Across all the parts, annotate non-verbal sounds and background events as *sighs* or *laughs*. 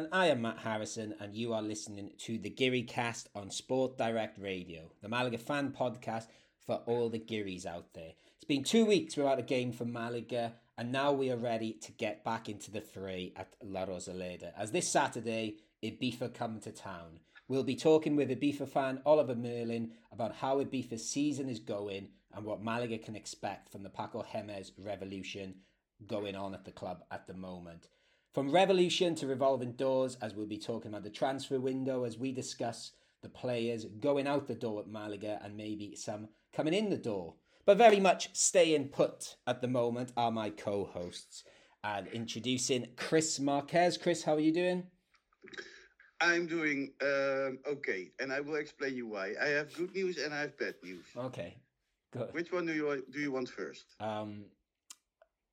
everyone. I am Matt Harrison, and you are listening to the Geary Cast on Sport Direct Radio, the Malaga fan podcast for all the Gearys out there. It's been two weeks without a game for Malaga, and now we are ready to get back into the fray at La Rosaleda. As this Saturday, Ibiza come to town. We'll be talking with Ibiza fan Oliver Merlin about how Ibiza's season is going and what Malaga can expect from the Paco Jémez revolution going on at the club at the moment. From revolution to revolving doors, as we'll be talking about the transfer window, as we discuss the players going out the door at Malaga and maybe some coming in the door. But very much staying put at the moment are my co hosts. And introducing Chris Marquez. Chris, how are you doing? I'm doing um, okay, and I will explain you why. I have good news and I have bad news. Okay, good. Which one do you do you want first? Um,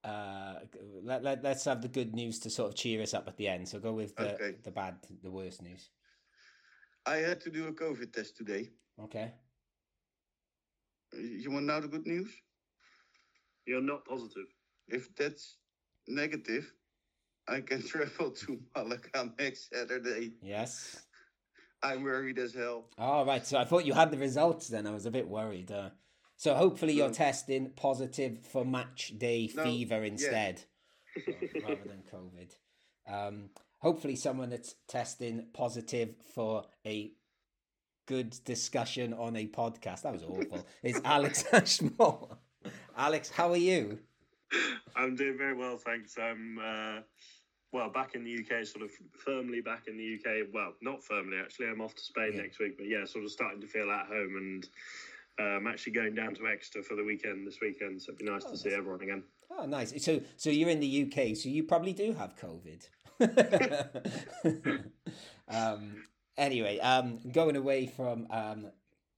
uh, let, let, let's have the good news to sort of cheer us up at the end. So go with the, Okay. the bad, the worst news. I had to do a COVID test today. Okay. You want now the good news? You're not positive. If that's negative, I can *laughs* travel to Malaga next Saturday. Yes. I'm worried as hell. All right. So I thought you had the results then. I was a bit worried. Uh, so hopefully you're testing positive for match day No, fever yeah. instead *laughs* so, rather than COVID. Um, hopefully someone that's testing positive for a good discussion on a podcast. That was awful. It's *laughs* Alex Ashmore. Alex, how are you? I'm doing very well, thanks. I'm uh, well back in the UK, sort of firmly back in the UK. Well, not firmly actually. I'm off to Spain Yeah. next week, but yeah, sort of starting to feel at home, and I'm actually going down to Exeter for the weekend this weekend. So it'd be nice Oh, to see everyone again. Oh, nice. So, so you're in the UK, so you probably do have COVID. *laughs* um, anyway, um, going away from um,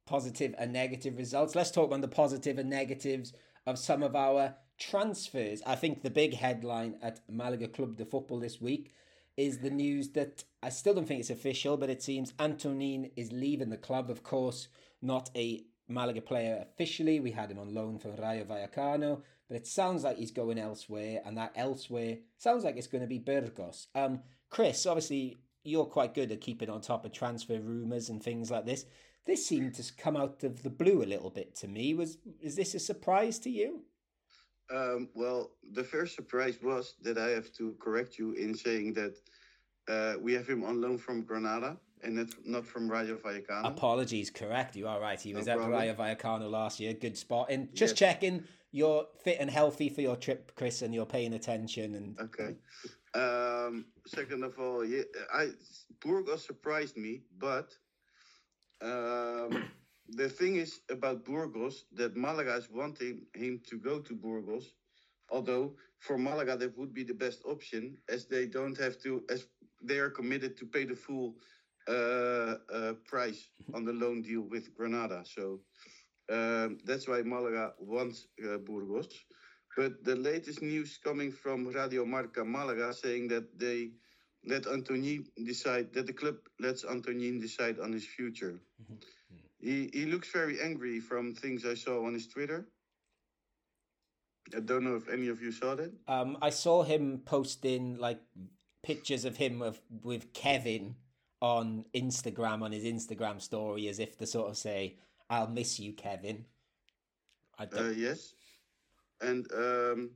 positive and negative results, let's talk about the positive and negatives of some of our transfers. I think the big headline at Malaga Club de Football this week is the news that I still don't think it's official, but it seems Antonin is leaving the club. Of course, not a Malaga player officially. We had him on loan from Rayo Vallecano, but it sounds like he's going elsewhere, and that elsewhere sounds like it's going to be Burgos. Um, Chris, obviously you're quite good at keeping on top of transfer rumours and things like this. This seemed to come out of the blue a little bit to me. Was is this a surprise to you? Um, well, the first surprise was that I have to correct you in saying that uh, we have him on loan from Granada and not, not from Rayo Vallecano. Apologies, correct. You are right. He No was at. Rayo Vallecano last year. Good spot. And just Yes. checking, you're fit and healthy for your trip, Chris, and you're paying attention. And Okay. Um, second of all, yeah, I Burgos surprised me, but um, *coughs* the thing is about Burgos that Malaga is wanting him to go to Burgos, although for Malaga that would be the best option as they don't have to as they are committed to pay the full price *laughs* on the loan deal with Granada. So um, that's why Malaga wants uh, Burgos. But the latest news coming from Radio Marca Malaga saying that they let Antonin decide that the club lets Antonin decide on his future. *laughs* He he looks very angry from things I saw on his Twitter. I don't know if any of you saw that. um, I saw him posting like pictures of him with, with Kevin on Instagram, on his Instagram story, as if to sort of say, I'll miss you, Kevin. I don't, Uh, yes, and um,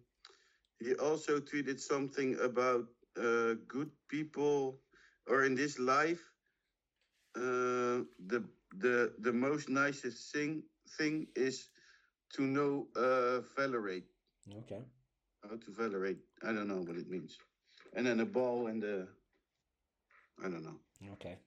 he also tweeted something about uh, good people, or in this life, uh, the the the most nicest thing thing is to know uh, Valerate. okay. How to Valerate? I don't know what it means. And then a ball and the, I don't know. Okay.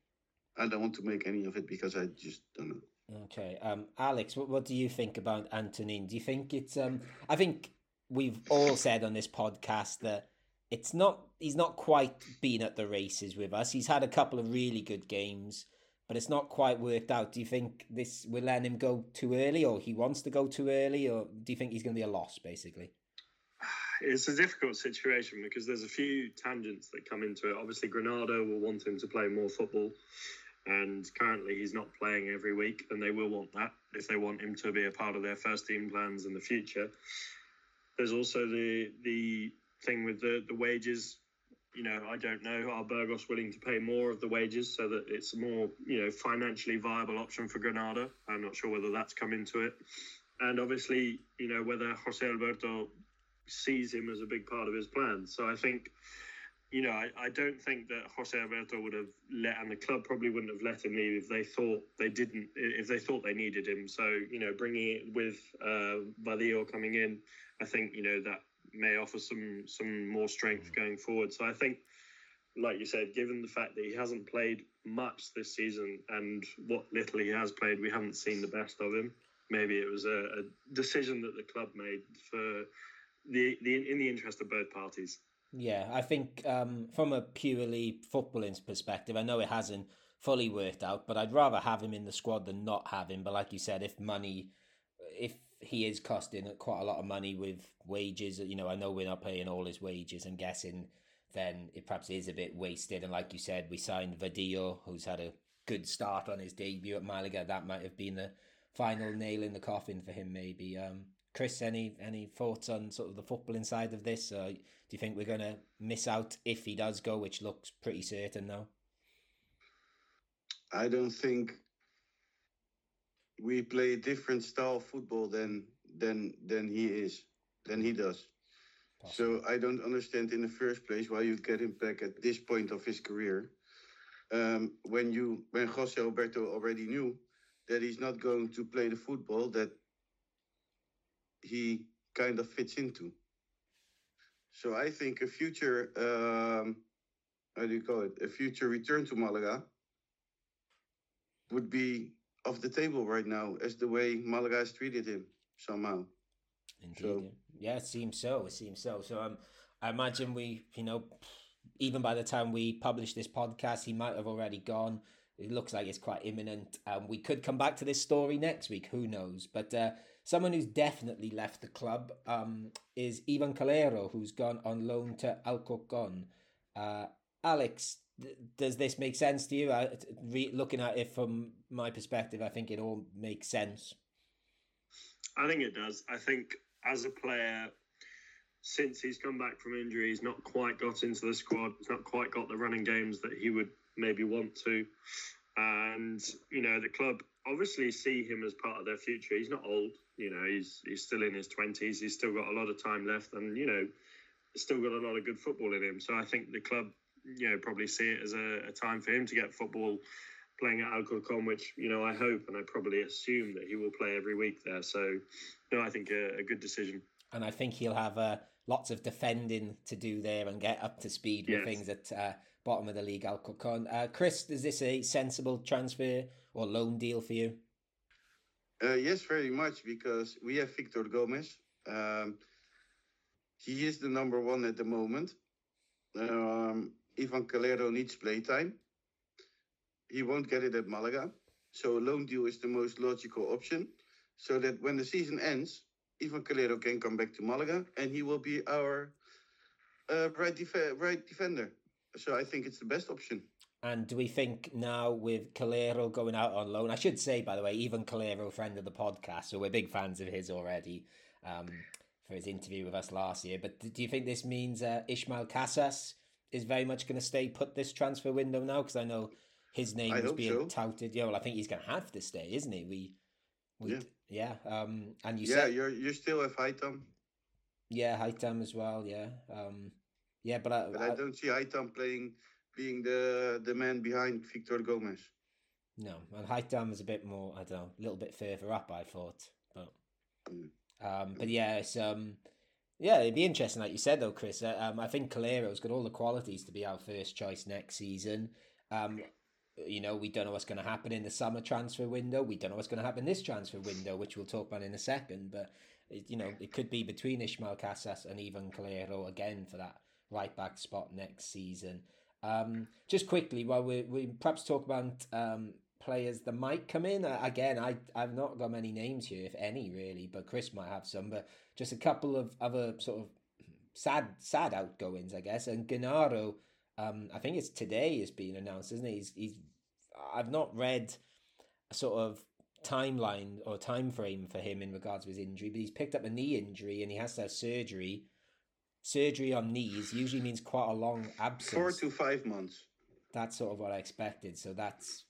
I don't want to make any of it because I just don't know. Okay, um, Alex, what, what do you think about Antonin? Do you think it's? Um, I think we've all said on this podcast that it's not. He's not quite been at the races with us. He's had a couple of really good games, but it's not quite worked out. Do you think this will let him go too early, or he wants to go too early, or do you think he's going to be a loss, basically? It's a difficult situation because there's a few tangents that come into it. Obviously, Granada will want him to play more football, and currently he's not playing every week, and they will want that if they want him to be a part of their first team plans in the future. There's also the the thing with the the wages. you know, I don't know. Are Burgos willing to pay more of the wages so that it's a more, you know, financially viable option for Granada? I'm not sure whether that's come into it. And obviously, you know, whether Jose Alberto sees him as a big part of his plan. So I think, you know, I, I don't think that Jose Alberto would have let, and the club probably wouldn't have let him leave if they thought they didn't, if they thought they needed him. So, you know, bringing it with uh, Vadillo coming in, I think, you know, that may offer some some more strength going forward. So I think, like you said, given the fact that he hasn't played much this season and what little he has played, we haven't seen the best of him. Maybe it was a, a decision that the club made for the, the in the interest of both parties. Yeah, I think um, from a purely footballing perspective, I know it hasn't fully worked out, but I'd rather have him in the squad than not have him. But like you said, if money, if he is costing quite a lot of money with wages. You know, I know we're not paying all his wages. I'm guessing then it perhaps is a bit wasted. And like you said, we signed Vadillo, who's had a good start on his debut at Malaga. That might have been the final nail in the coffin for him, maybe. Um, Chris, any any thoughts on sort of the football inside of this? Uh, do you think we're going to miss out if he does go, which looks pretty certain now? I don't think we play a different style of football than than than he is than he does. So I don't understand in the first place why you get him back at this point of his career. Um, when you when Jose Alberto already knew that he's not going to play the football that he kind of fits into. So I think a future um, how do you call it? A future return to Malaga would be off the table right now as the way Malaga has treated him somehow. Indeed. So, yeah, it seems so. It seems so. So um, I imagine we, you know, even by the time we publish this podcast, he might have already gone. It looks like it's quite imminent. Um, we could come back to this story next week. Who knows? But uh, someone who's definitely left the club um, is Ivan Calero, who's gone on loan to Alcorcon. Uh, Alex, does this make sense to you? I, re- looking at it from my perspective, I think it all makes sense. I think it does. I think as a player, since he's come back from injury, he's not quite got into the squad. He's not quite got the running games that he would maybe want to. And you know, the club obviously see him as part of their future. He's not old. You know, he's he's still in his twenties. He's still got a lot of time left, and you know, still got a lot of good football in him. So I think the club you know probably see it as a, a time for him to get football playing at Alcorcon, which you know I hope and I probably assume that he will play every week there. So, you know, I think a, a good decision. And I think he'll have uh, lots of defending to do there and get up to speed with yes. things at uh, bottom of the league, Alcorcon. Uh, Chris, is this a sensible transfer or loan deal for you? Uh, yes, very much because we have Victor Gomez. Um, he is the number one at the moment. Um, Ivan Calero needs playtime. He won't get it at Malaga. So a loan deal is the most logical option. So that when the season ends, Ivan Calero can come back to Malaga and he will be our uh, right, def- right defender. So I think it's the best option. And do we think now with Calero going out on loan? I should say, by the way, Ivan Calero, friend of the podcast, so we're big fans of his already um, for his interview with us last year. But do you think this means uh, Ismael Casas is very much going to stay put this transfer window now? Because I know his name I was being so. touted. Yeah, well, I think he's going to have to stay, isn't he? We, we, yeah. yeah. Um, and you yeah, said, you're you're still have Haitham. Yeah, Haitham as well. Yeah, um, yeah, but I, but I, I don't see Haitham playing being the the man behind Victor Gomez. No, and Haitham is a bit more. I don't know, a little bit further up. I thought, but mm. um, but yeah, it's um yeah, it'd be interesting, like you said, though, Chris. Uh, um, I think Calero's got all the qualities to be our first choice next season. Um, you know, we don't know what's going to happen in the summer transfer window. We don't know what's going to happen this transfer window, which we'll talk about in a second. But it, you know, it could be between Ismael Casas and Ivan Calero again for that right back spot next season. Um, just quickly, while we we perhaps talk about um, players that might come in. Uh, again, I I've not got many names here, if any, really. But Chris might have some. But just a couple of other sort of sad sad outgoings, I guess. And Genaro, um, I think it's today is being announced, isn't it? He's he's I've not read a sort of timeline or time frame for him in regards to his injury, but he's picked up a knee injury and he has to have surgery surgery on knees usually means quite a long absence. Four to five months. That's sort of what I expected. So that's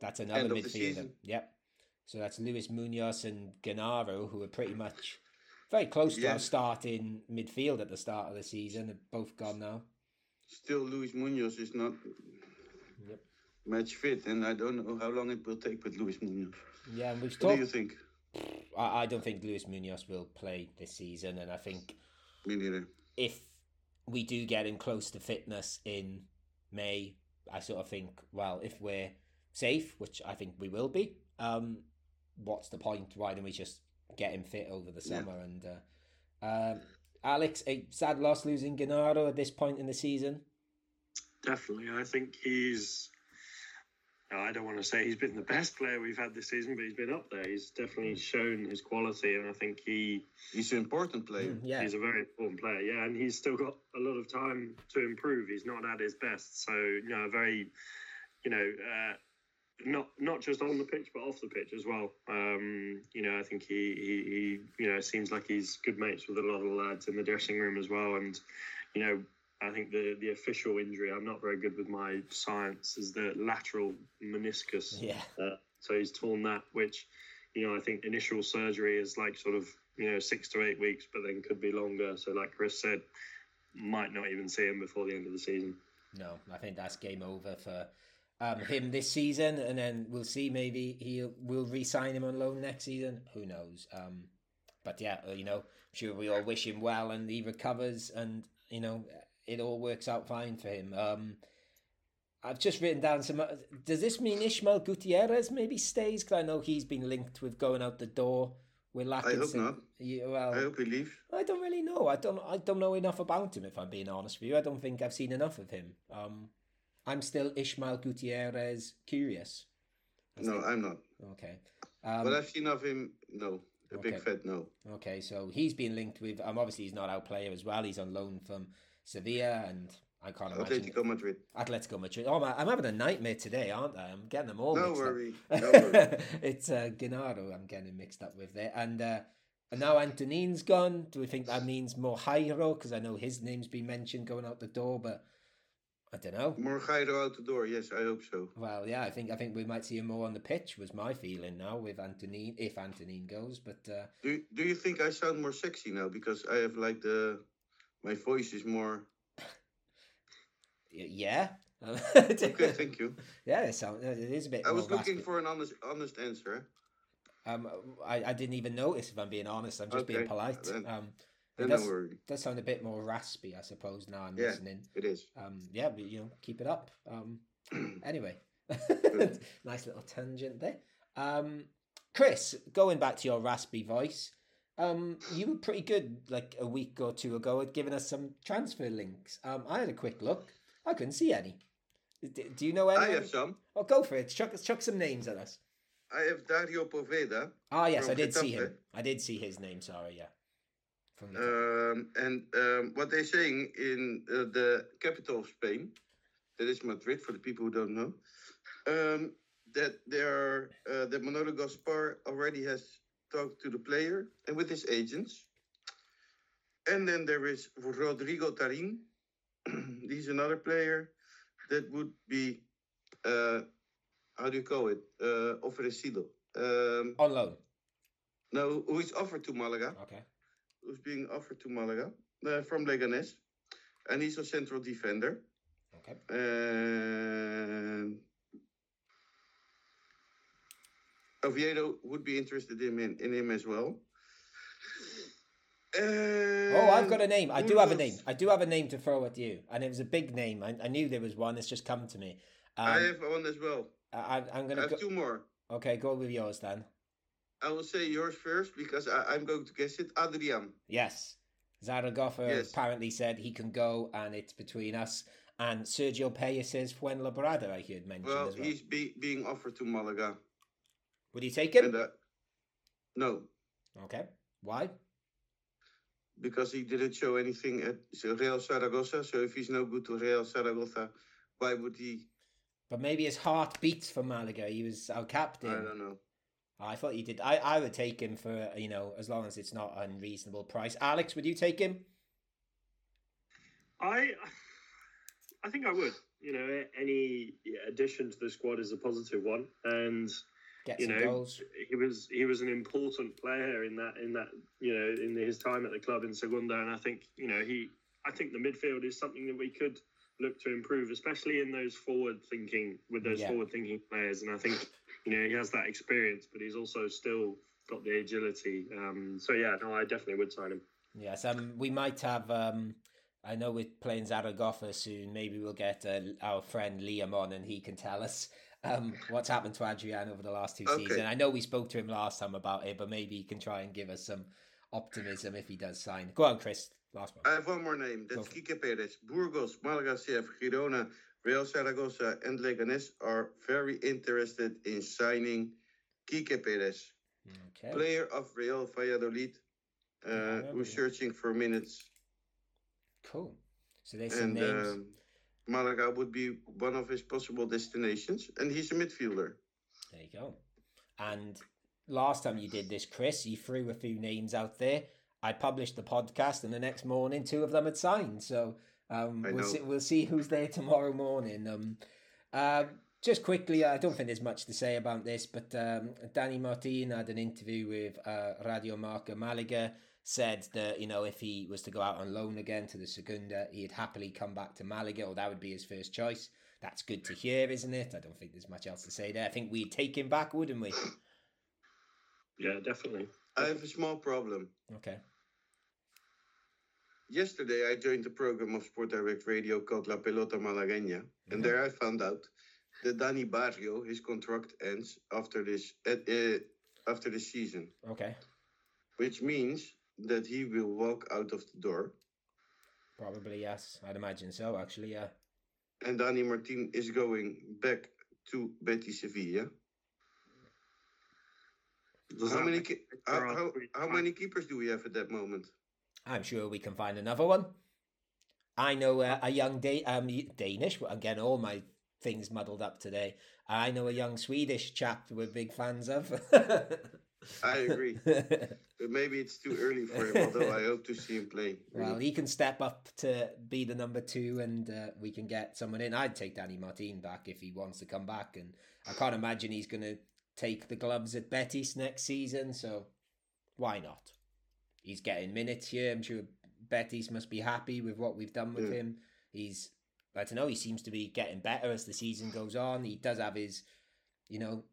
that's another midfielder. Yep. So that's Luis Munoz and Genaro, who are pretty much very close to Yeah. our starting midfield at the start of the season. They're both gone now. Still, Luis Munoz is not Yep. match fit, and I don't know how long it will take with Luis Munoz. Yeah, and we've What do you think? I, I don't think Luis Munoz will play this season, and I think Me neither. if we do get him close to fitness in May, I sort of think, well, if we're safe, which I think we will be, um, what's the point? Why don't we just get him fit over the Yeah. summer? And uh, um, Alex, a sad loss losing Genaro at this point in the season. Definitely, I think he's. I don't want to say he's been the best player we've had this season, but he's been up there. He's definitely shown his quality, and I think he He's an important player. Mm, yeah, he's a very important player. Yeah, and he's still got a lot of time to improve. He's not at his best, so you know, very, you know, uh, not not just on the pitch but off the pitch as well. Um, you know, I think he, he he you know seems like he's good mates with a lot of the lads in the dressing room as well, and you know. I think the, the official injury, I'm not very good with my science, is the lateral meniscus. yeah, Uh, so he's torn that, which, you know, I think initial surgery is like sort of, you know, six to eight weeks, but then could be longer. So, like Chris said, might not even see him before the end of the season. no, I think that's game over for um, him this season, and then we'll see. Maybe he will re-sign him on loan next season. Who knows? Um, but yeah, uh, you know, sure we all wish him well, and he recovers, and you know, it all works out fine for him. Um, I've just written down some. Does this mean Ishmael Gutierrez maybe stays? Because I know he's been linked with going out the door with Lackinson. not. Yeah, well, I hope he leaves. I don't really know. I don't. I don't know enough about him. If I'm being honest with you, I don't think I've seen enough of him. Um, I'm still Ishmael Gutierrez curious. No, think- I'm not. Okay. Um, But I've seen of him. No, a big Okay. fat no. okay. So he's been linked with. Um, obviously he's not our player as well. He's on loan from Sevilla, and I can't imagine Atletico Madrid. Atletico Madrid. Oh man, I'm having a nightmare today, aren't I? I'm getting them all. No mixed up. worry. *laughs* No worry. it's uh, Genaro I'm getting mixed up with there. And uh, and now Antonin's gone. Do we think that means more Jairo? Because I know his name's been mentioned going out the door, but I don't know. More Jairo out the door. Yes, I hope so. Well, yeah, I think I think we might see him more on the pitch. Was my feeling now with Antonin, if Antonin goes. But uh, Do Do you think I sound more sexy now because I have like the my voice is more yeah, *laughs* okay? Thank you. yeah, it, sound, it is a bit. I was looking raspy. for an honest honest answer. Um, I, I didn't even notice if I'm being honest. I'm just being polite. then- Um, it Then does, does sound a bit more raspy, I suppose. Now I'm Yeah. listening. It is. Um, yeah, but you know, keep it up. Um, *clears throat* anyway, *laughs* nice little tangent there. Um, Chris, going back to your raspy voice, um, you were pretty good like a week or two ago at giving us some transfer links. Um, I had a quick look. I couldn't see any. D- Do you know any? I have some. Oh, go for it. Chuck, chuck some names at us. I have Dario Poveda, Ah, yes, I did see him. I did see his name. Sorry, yeah. From um, and um, what they're saying in uh, the capital of Spain, that is Madrid, for the people who don't know, um, that there uh, that Manolo Gaspar already has talked to the player and with his agents. And then there is Rodrigo Tarin. *clears throat* He's another player that would be, uh, how do you call it, uh, ofrecido. Um, on loan. no, who is offered to Malaga Okay. who's being offered to Malaga uh, from Leganes, and he's a central defender. Okay. And Oviedo would be interested in him, in him as well. Oh, I've got a name. I do have a name. I do have a name to throw at you, and it was a big name. I, I knew there was one. It's just come to me. Um, I have one as well. I, I'm gonna have go. two more. Okay, go with yours then. I will say yours first because I, I'm going to guess it. Adrian. Yes, Zaragoza Yes. apparently said he can go, and it's between us. And Sergio says Fuenlabrada. I heard mentioned Well, as well. he's be, being offered to Malaga. Would he take him? And, uh, no, Okay. Why? because he didn't show anything at Real Zaragoza. So if he's no good to Real Zaragoza, why would he? But maybe his heart beats for Malaga. He was our captain. I don't know. I thought he did. I, I would take him for you know as long as it's not an unreasonable price. Alex, would you take him? I, I think I would. You know, any addition to the squad is a positive one, and Get you know, goals. he was he was an important player in that in that you know in his time at the club in Segunda, and I think you know he I think the midfield is something that we could look to improve, especially in those forward thinking with those Yeah. forward thinking players, and I think you know he has that experience, but he's also still got the agility. Um, so yeah, no, I definitely would sign him. Yes, um, we might have. Um, I know we're playing Zaragoza soon. Maybe we'll get uh, our friend Liam on, and he can tell us um, what's happened to Adrian over the last two Okay. seasons. I know we spoke to him last time about it, but maybe he can try and give us some optimism if he does sign. Go on, Chris. Last one. I have one more name. That's. Kike Perez. Burgos, Malaga CF, Girona, Real Zaragoza, and Leganés are very interested in signing Kike Perez, Okay. player of Real Valladolid, uh, who's searching for minutes. Cool. So there's some And names. um, Malaga would be one of his possible destinations, and he's a midfielder. There you go. And last time you did this, Chris, you threw a few names out there. I published the podcast, and the next morning, two of them had signed. So um, we'll see. We'll see who's there tomorrow morning. Um, uh, just quickly, I don't think there's much to say about this, but um, Dani Martin had an interview with uh, Radio Marca Malaga. Said that you know if he was to go out on loan again to the Segunda, he'd happily come back to Malaga, or that would be his first choice. That's good to hear, isn't it? I don't think there's much else to say there. I think we'd take him back, wouldn't we? Yeah, definitely. I have a small problem. Okay. Yesterday, I joined the program of Sport Direct Radio called La Pelota Malagueña, and there I found out that Dani Barrio, his contract ends after this at, uh, after this season, Okay. which means that he will walk out of the door, Probably yes. I'd imagine so. Actually, yeah. and Dani Martin is going back to Betis Sevilla. Does How many how, how, how many keepers do we have at that moment? I'm sure we can find another one. I know uh, a young da- um, Danish. Again, all my things muddled up today. I know a young Swedish chap we're big fans of. *laughs* I agree, *laughs* but maybe it's too early for him. Although I hope to see him play. well, he can step up to be the number two, and uh, we can get someone in. I'd take Dani Martin back if he wants to come back, and I can't imagine he's going to take the gloves at Betis next season. So why not? He's getting minutes here. I'm sure Betis must be happy with what we've done with Yeah. him. He's I don't know. He seems to be getting better as the season goes on. He does have his, you know,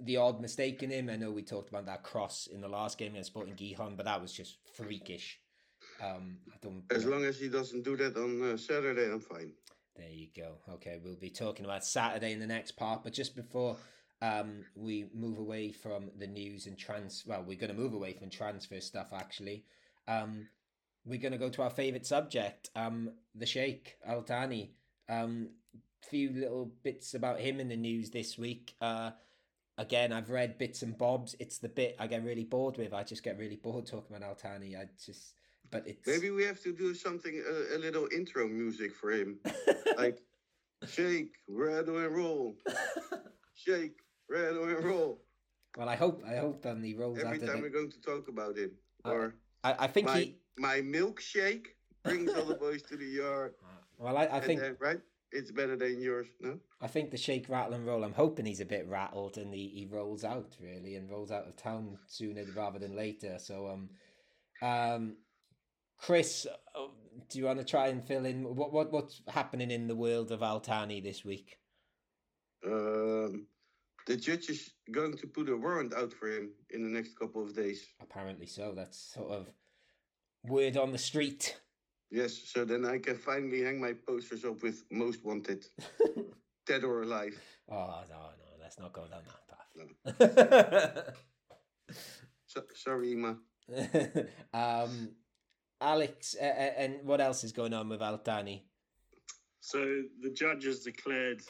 the odd mistake in him. I know we talked about that cross in the last game against Sporting Gijon, but that was just freakish. Um, I don't. As long as he doesn't do that on uh, Saturday, I'm fine. There you go. Okay, we'll be talking about Saturday in the next part, but just before um, we move away from the news and trans, well, we're going to move away from transfer stuff actually. Um, we're going to go to our favorite subject, um, the Sheikh Al Thani. Um, few little bits about him in the news this week. Uh, again, I've read bits and bobs. It's the bit I get really bored with. I just get really bored talking about Al Thani. I just, but it's Maybe we have to do something, a, a little intro music for him. *laughs* like, shake, rattle and roll. *laughs* Shake, rattle and roll. well, I hope I hope um, he rolls Every time the- we're going to talk about him. Uh, Or I, I think my, he. my milkshake brings all the boys to the yard. *laughs* Well, I, I think then, right? It's better than yours, no? I think the shake, rattle, and roll. I'm hoping he's a bit rattled and he, he rolls out really and rolls out of town sooner rather than later. So um, um, Chris, uh, do you want to try and fill in what what what's happening in the world of Al Thani this week? Um, the judge is going to put a warrant out for him in the next couple of days. Apparently so. That's sort of word on the street. Yes, so then I can finally hang my posters up with most wanted, *laughs* dead or alive. Oh no, no, let's not go down that path. *laughs* So, sorry, Ima. *laughs* um, Alex, uh, uh, and what else is going on with Al Thani? So the judge has declared,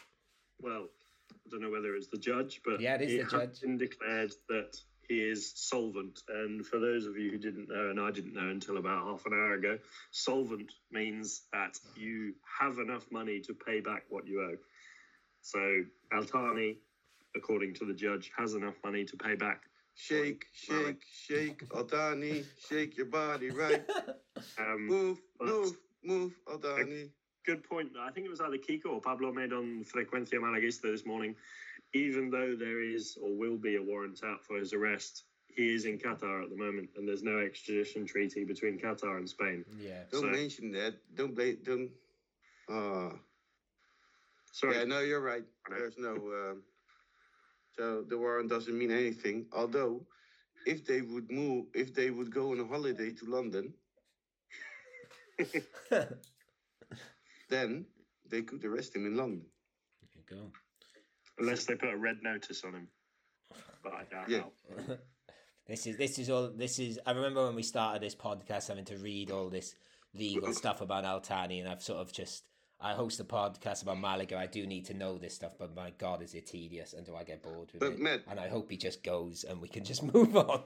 well, I don't know whether it's the judge, but Yeah, it is the has judge. been declared that he is solvent. And for those of you who didn't know, and I didn't know until about half an hour ago, solvent means that you have enough money to pay back what you owe. So Al Thani, according to the judge, has enough money to pay back. Shake, shake, shake, Al Thani, shake your body right. *laughs* Um, Move, move, move, Al Thani. Good point. I think it was either Kiko or Pablo made on Frecuencia Malaguista this morning. Even though there is or will be a warrant out for his arrest, he is in Qatar at the moment, and there's no extradition treaty between Qatar and Spain. Yeah. Don't So- mention that. Don't blame. Don't. Uh, Sorry, yeah, no, you're right. There's no. Um, so the warrant doesn't mean anything. Although, if they would move, if they would go on a holiday to London, *laughs* then they could arrest him in London. There you unless they put a red notice on him. But I doubt Yeah. how. *laughs* this is this is all this is I remember when we started this podcast having to read all this legal stuff about Al Thani and I've sort of just I host a podcast about Malaga. I do need to know this stuff, but my god is it tedious and do I get bored with But it? Matt- and I hope he just goes and we can just *laughs* move on.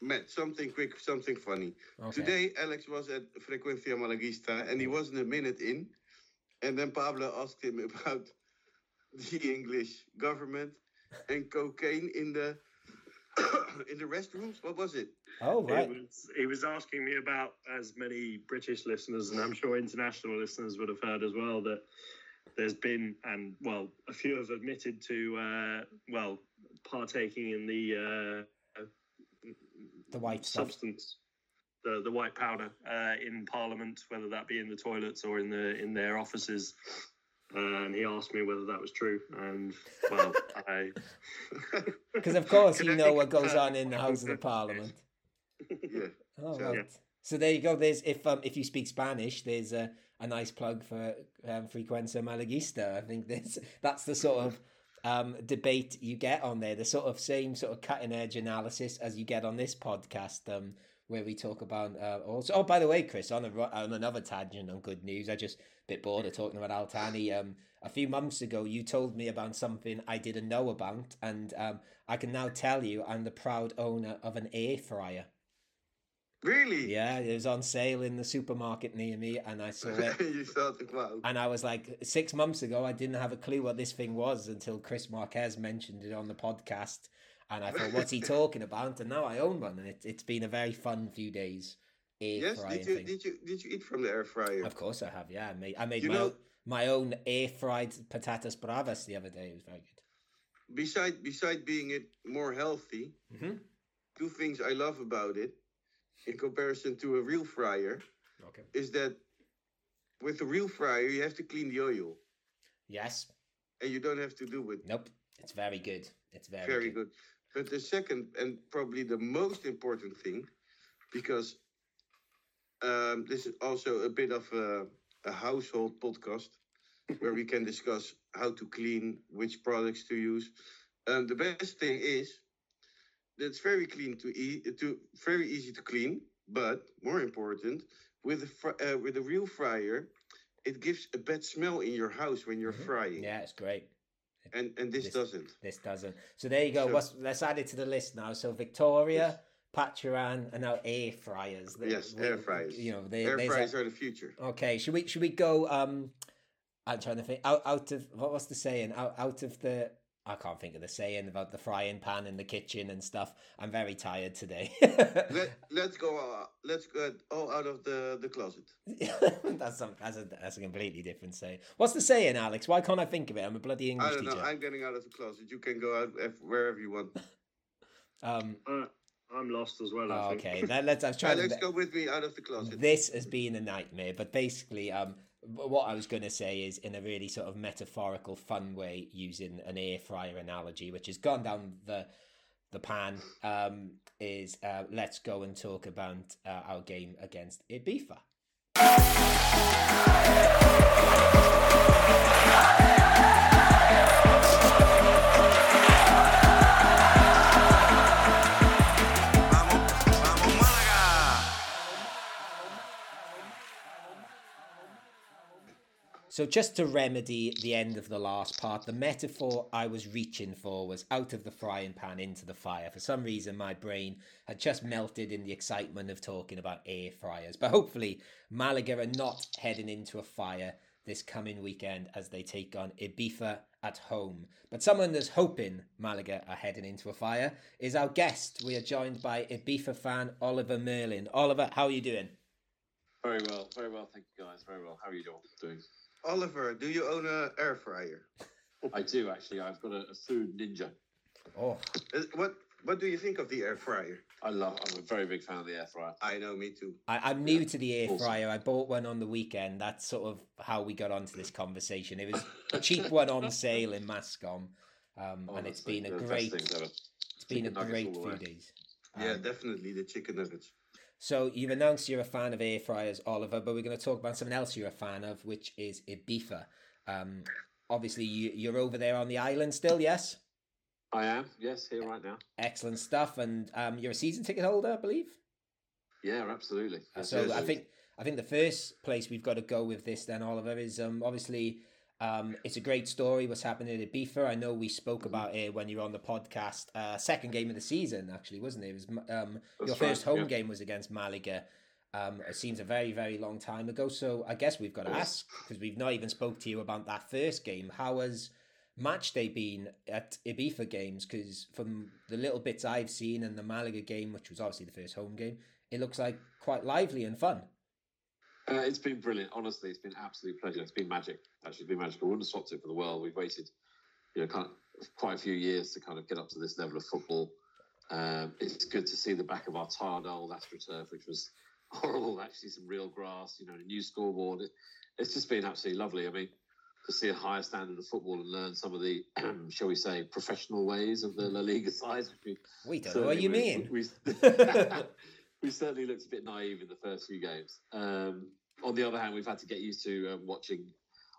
Matt, something quick, something funny. Okay. Today, Alex was at Frecuencia Malaguista and he wasn't a minute in. And then Pablo asked him *laughs* about the English government and cocaine in the *coughs* in the restrooms. What was it? Oh He right. was, he was asking me about, as many British listeners and I'm sure international listeners would have heard as well, that there's been, and well, a few have admitted to, uh, well, partaking in the uh, The white stuff. substance, the the white powder uh, in Parliament, whether that be in the toilets or in the in their offices. And he asked me whether that was true, and well, *laughs* I *laughs* Because of course you know what goes on in the House of the Parliament. Yeah. *laughs* Oh, So- right. So there you go. There's if um if you speak Spanish, there's a, a nice plug for um, Frecuencia Malaguista. I think this that's the sort of um debate you get on there. The sort of same sort of cutting edge analysis as you get on this podcast. Um, where we talk about uh, also. Oh, by the way, Chris, on a on another tangent on good news, I just a bit bored of talking about Al Thani. Um, a few months ago, you told me about something I didn't know about, and um, I can now tell you I'm the proud owner of an air fryer. Really? Yeah, it was on sale in the supermarket near me, and I saw it. *laughs* you thought, wow. And I was like, six months ago, I didn't have a clue what this thing was until Chris Marquez mentioned it on the podcast. And I thought, what's he *laughs* talking about? And now I own one, and it, it's been a very fun few days. Air Yes. Did you thing. did you did you eat from the air fryer? Of course, I have. Yeah, I made I made You my know- own, my own air fried patatas bravas the other day. It was very good. Beside beside being it more healthy, Mm-hmm. two things I love about it, in comparison to a real fryer, Okay. is that with a real fryer you have to clean the oil, Yes. and you don't have to do it. Nope. It's very good. It's very, Very good. good. But the second and probably the most important thing, because um, this is also a bit of a, a household podcast *laughs* where we can discuss how to clean, which products to use. Um, the best thing is that it's very clean to eat, to very easy to clean. But more important, with a fr- uh, with a real fryer, it gives a bad smell in your house when you're Mhm. frying, Yeah, it's great. And and this, This- doesn't. This doesn't. So there you go. So- What's, let's add it to the list now. So Victoria, Pacharán, and now air fryers. They- Yes, we- air fryers. You know, they, air fryers a, are the future. okay. Should we should we go? Um, I'm trying to think. Out out of what was the saying? Out out of the. I can't think of the saying about the frying pan in the kitchen and stuff. I'm very tired today. *laughs* Let Let's go. Uh, let's go all out of the the closet. *laughs* that's some, that's a that's a completely different saying. What's the saying, Alex? Why can't I think of it? I'm a bloody I English don't know. teacher. I'm getting out of the closet. You can go out ev- wherever you want. *laughs* Um, uh, I'm lost as well. I oh, think. okay, let, let's. I was trying Alex, to. go with me out of the closet. This has been a nightmare, but basically, um, w- what I was going to say is in a really sort of metaphorical, fun way, using an air fryer analogy, which has gone down the the pan, um, is uh, let's go and talk about uh, our game against Ibiza. So, just to remedy the end of the last part, the metaphor I was reaching for was out of the frying pan into the fire. For some reason, my brain had just melted in the excitement of talking about air fryers. But hopefully, Malaga are not heading into a fire this coming weekend as they take on Ibiza at home. But someone that's hoping Malaga are heading into a fire is our guest. We are joined by Ibiza fan Oliver Merlin. Oliver, how are you doing? Very well, very well. Thank you, guys. Very well. How are you doing? Oliver, do you own an air fryer? I do actually. I've got a, a food ninja. Oh, Uh, What What do you think of the air fryer? I love. I'm a very big fan of the air fryer. I know, me too. I, I'm new to the air Awesome. fryer. I bought one on the weekend. That's sort of how we got onto this conversation. It was a cheap one on sale in Mascom, um, and it's Honestly, been a the best great. things ever. It's been a Chicken nuggets great all the few way. days. Yeah, Um, definitely the chicken nuggets. So you've announced you're a fan of air fryers, Oliver, but we're going to talk about something else you're a fan of, which is Ibiza. Um, obviously, you, you're over there on the island still, yes? I am. Yes, here right now. Excellent stuff, and um, you're a season ticket holder, I believe. Yeah, absolutely. Yes, so I think I think the first place we've got to go with this then, Oliver, is um, obviously um, it's a great story what's happening at Ibiza. I know we spoke about it when you were on the podcast. Uh, second game of the season, actually, wasn't it? It was um, your That's first right, home yeah. game was against Malaga. Um, it seems a very very long time ago. So I guess we've got to ask because we've not even spoke to you about that first game. How has match day been at Ibiza games? Because from the little bits I've seen and the Malaga game, which was obviously the first home game, it looks like quite lively and fun. Uh, it's been brilliant. Honestly, it's been absolute pleasure. It's been magic. Actually, been magic. I wouldn't have swapped it for the world. We've waited, you know, kind of quite a few years to kind of get up to this level of football. Um, it's good to see the back of our tired old AstroTurf, which was *laughs* horrible. Actually, some real grass. You know, a new scoreboard. It, it's just been absolutely lovely. I mean, to see a higher standard of football and learn some of the, *clears throat* shall we say, professional ways of the La Liga sides. *laughs* We We don't know what you certainly mean. We, *laughs* we certainly looked a bit naive in the first few games. Um, on the other hand, we've had to get used to um, watching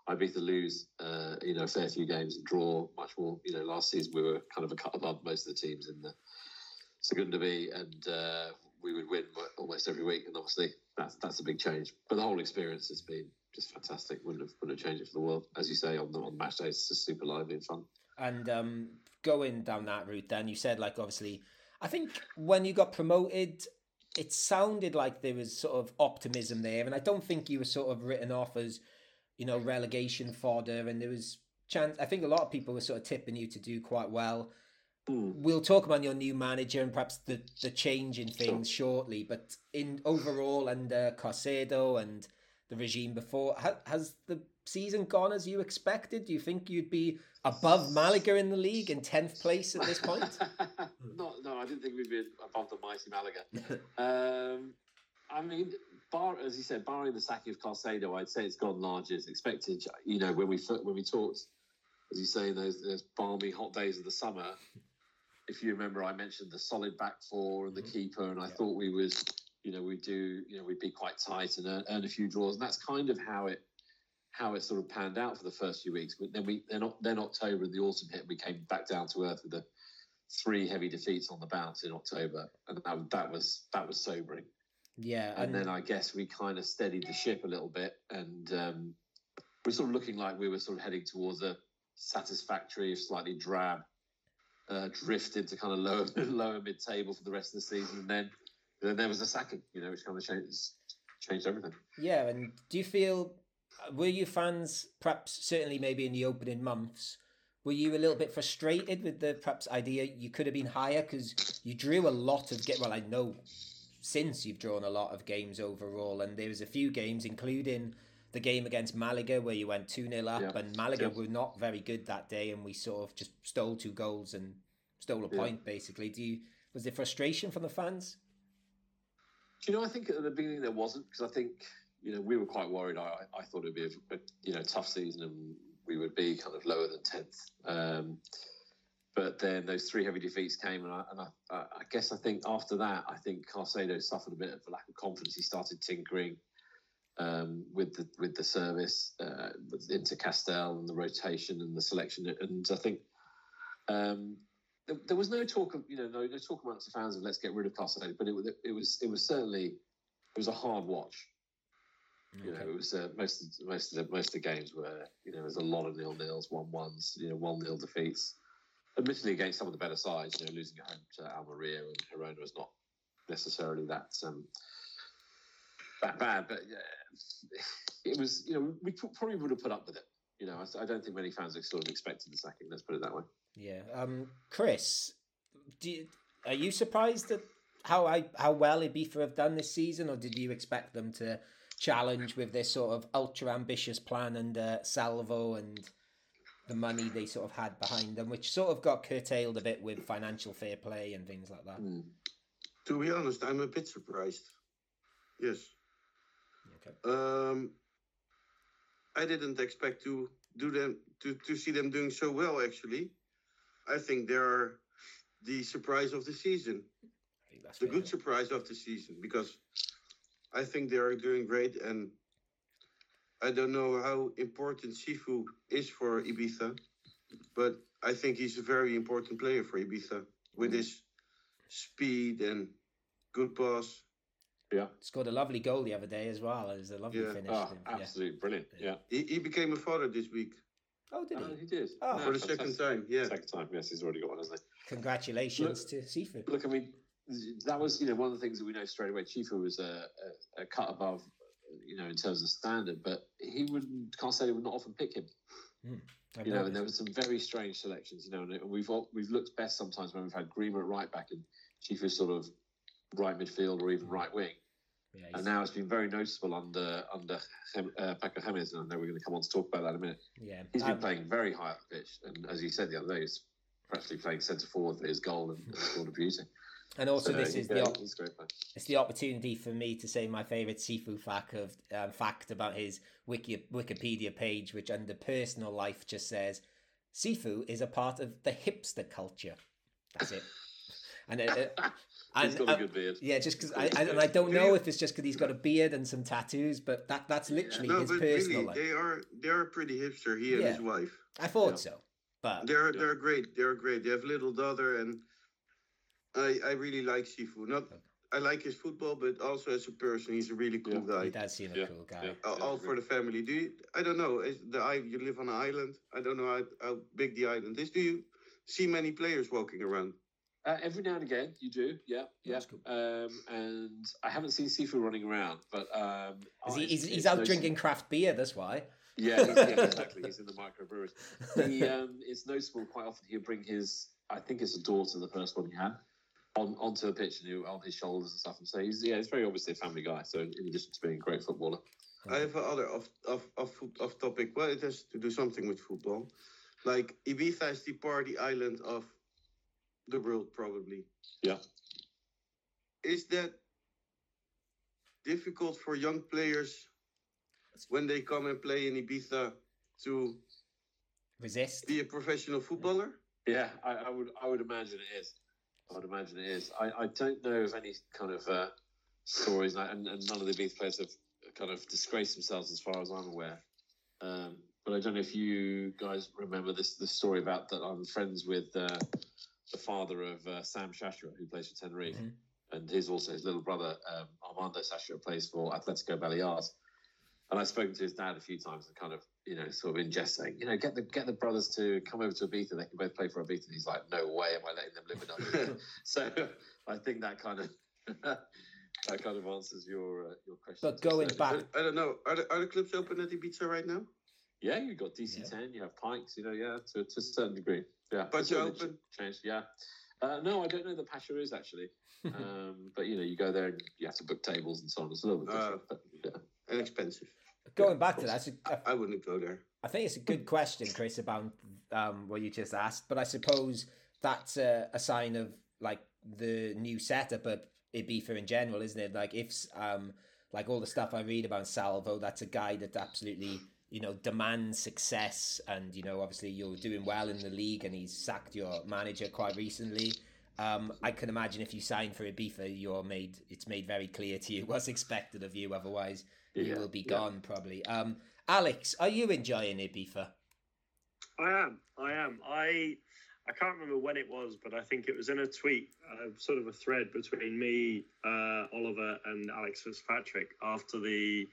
Ibiza lose, uh, you know, a fair few games and draw much more. You know, last season we were kind of a cut above most of the teams in the Segunda B, and uh, we would win almost every week. And obviously, that's that's a big change. But the whole experience has been just fantastic. Wouldn't have wouldn't have changed it for the world. As you say, on the on match days, it's just super lively and fun. And um, going down that route, then you said like obviously, I think when you got promoted, it sounded like there was sort of optimism there, and I don't think you were sort of written off as, you know, relegation fodder, and there was chance. I think a lot of people were sort of tipping you to do quite well. Hmm. We'll talk about your new manager and perhaps the the change in things shortly, but in overall under Carcedo and the regime before, ha, has the season gone as you expected? Do you think you'd be above Malaga in the league in tenth place at this point? *laughs* no, no, I didn't think we'd be above the mighty Malaga. *laughs* um, I mean, bar as you said, barring the sacking of Carcedo, I'd say it's gone largely as expected. You know, when we when we talked, as you say, those, those balmy hot days of the summer, if you remember, I mentioned the solid back four and the Mhm. keeper, and I Yeah. thought we was, you know, we'd do, you know, we'd be quite tight and earn, earn a few draws, and that's kind of how it how it sort of panned out for the first few weeks. But then we then then October and the autumn hit, we came back down to earth with the three heavy defeats on the bounce in October, and that, that was that was sobering. Yeah, And then I guess we kind of steadied the ship a little bit, and um, we're sort of looking like we were sort of heading towards a satisfactory, slightly drab uh, drift into kind of lower *laughs* lower mid table for the rest of the season, and then then there was a sacking, you know, which kind of changed changed everything. yeah. And do you feel were you fans perhaps certainly maybe in the opening months? Were you a little bit frustrated with the perhaps idea you could have been higher because you drew a lot of get well I know since you've drawn a lot of games overall and there was a few games including the game against Malaga where you went 2 0 up Yeah. and Malaga Yeah. were not very good that day and we sort of just stole two goals and stole a Yeah. point basically. Do you was there frustration from the fans? Do you know? I think at the beginning there wasn't because I think you know we were quite worried. I, I thought it'd be a, a you know tough season and we would be kind of lower than tenth. Um, but then those three heavy defeats came, and I, and I, I guess I think after that, I think Carcedo suffered a bit of a lack of confidence. He started tinkering um, with the with the service, uh, with into Castel and the rotation and the selection, and I think. Um, there, there was no talk of you know no, no talk amongst the fans of let's get rid of Carcedo, but it, was- it was it was certainly it was a hard watch. You know, it was uh, most of, most of the most of the games were you know there was a lot of nil nils, one ones, you know, one nil defeats. Admittedly, against some of the better sides, you know, losing at home to Almeria and Girona was not necessarily that um, that bad, but yeah, it was. You know, we probably would have put up with it. You know, I, don't think many fans sort of expected the sacking. Let's put it that way. Yeah. Um, Chris, you, are you surprised at how I how well Ibiza have done this season, or did you expect them to challenge with this sort of ultra ambitious plan under Salvo and the money they sort of had behind them, which sort of got curtailed a bit with financial fair play and things like that. Mm. To be honest, I'm a bit surprised. Yes. Okay. Um, I didn't expect to do them to, to see them doing so well. Actually, I think they are the surprise of the season, I think that's the fair good surprise of the season, because I think they are doing great, and I don't know how important Sifu is for Ibiza, but I think he's a very important player for Ibiza with his speed and good pass. Yeah. Scored a lovely goal the other day as well. It was a lovely Yeah. finish. Oh, yeah. absolutely brilliant. Yeah. He, he became a father this week Oh, did Oh, he? he did. Oh. Ah, for the second time. Yeah. Second time. Yes, he's already got one, hasn't Congratulations to Sifu. Look, I mean, that was you know one of the things that we know straight away. Sifu was a, a, a cut above, you know, in terms of standard, but he wouldn't. Can't say they would not often pick him. I've You know, and there were some very strange selections. You know, and we've all, we've looked best sometimes when we've had Greener at right back and Chief is sort of right midfield or even right wing. Yeah, And now it's been very noticeable under under uh, Paco Jimenez, and I know we're going to come on to talk about that in a minute. yeah. He's been Um, playing very high up the pitch, and as you said the other day, he's practically playing centre forward for his goal and, and scored a beauty. And also, So, this is the op- he's a great player. it's the opportunity for me to say my favourite Sifu fact of um, fact about his wiki Wikipedia page, which under personal life just says Sifu is a part of the hipster culture. That's it. And, uh, uh, *laughs* he's and got a uh, good beard. yeah, just because I, I and I don't know if it's just because he's got a beard and some tattoos, but that that's literally No, his but personal really, life. they are they are pretty hipster. He and Yeah. his wife. I thought Yeah. so, but They're Yeah. they're great. They're great. They have a little daughter, and I I really like Sifu. Not I like his football, but also as a person, he's a really cool Yeah. guy. he does seem a Yeah, cool guy. yeah. All, all for the family. Do you? I don't know. Is the I you live on an island. I don't know how, how big the island is. Do you see many players walking around? Uh, every now and again, you do, yeah, yeah. That's cool. Um, and I haven't seen Sifu running around, but um, Is oh, he, he's, he's out no- drinking craft beer. That's why. Yeah, he's, yeah, exactly. He's in the microbreweries. *laughs* He, um, it's noticeable quite often he'll bring his, I think it's a daughter, the first one he had, on onto a pitch and he'll, on his shoulders and stuff. And so he's, yeah, he's very obviously a family guy. So in addition to being a great footballer, I have another off off off off topic. Well, it has to do something with football. Like Ibiza is the party island of the world, probably. Yeah. Is that difficult for young players when they come and play in Ibiza to Resist. be a professional footballer? yeah, I, I would, I would imagine it is. I would imagine it is. I, I don't know of any kind of uh, stories, and, I- and, none of the Beef players have kind of disgraced themselves as far as I'm aware. Um, but I don't know if you guys remember this the story about that I'm friends with uh, the father of uh, Sam Shashoua, who plays for Tenerife, Mhm. and his also his little brother um, Armando Shashoua plays for Atletico Baleares. And I've spoken to his dad a few times and kind of, you know, sort of in jest saying, you know, get the get the brothers to come over to Ibiza. They can both play for Ibiza. And he's like, no way am I letting them live in Ibiza. *laughs* so I think that kind of *laughs* that kind of answers your uh, your question. But going So, back- I, I don't know. Are the, are the clubs open at Ibiza right now? yeah, you've got DC ten, you have Pikes, you know, yeah, to, to a certain degree, yeah. But you're open? changed, yeah. Uh, no, I don't know the Pacha is actually, *laughs* um, but you know, you go there and you have to book tables and so on. It's a little bit different, but yeah. And expensive. Going back to that, I- I wouldn't go there. I think it's a good question, Chris, about um, what you just asked. But I suppose that's a, a sign of like the new setup of Ibiza in general, isn't it? Like if um, like all the stuff I read about Salvo, that's a guy that absolutely you know demands success, and you know obviously you're doing well in the league, and he's sacked your manager quite recently. Um, I can imagine if you sign for Ibiza, you're made. It's made very clear to you *laughs* what's expected of you. Otherwise, you Yeah, will be yeah. gone probably. Um, Alex, are you enjoying Ibiza? I am. I am. I I can't remember when it was, but I think it was in a tweet, uh, sort of a thread between me, uh, Oliver, and Alex Fitzpatrick after the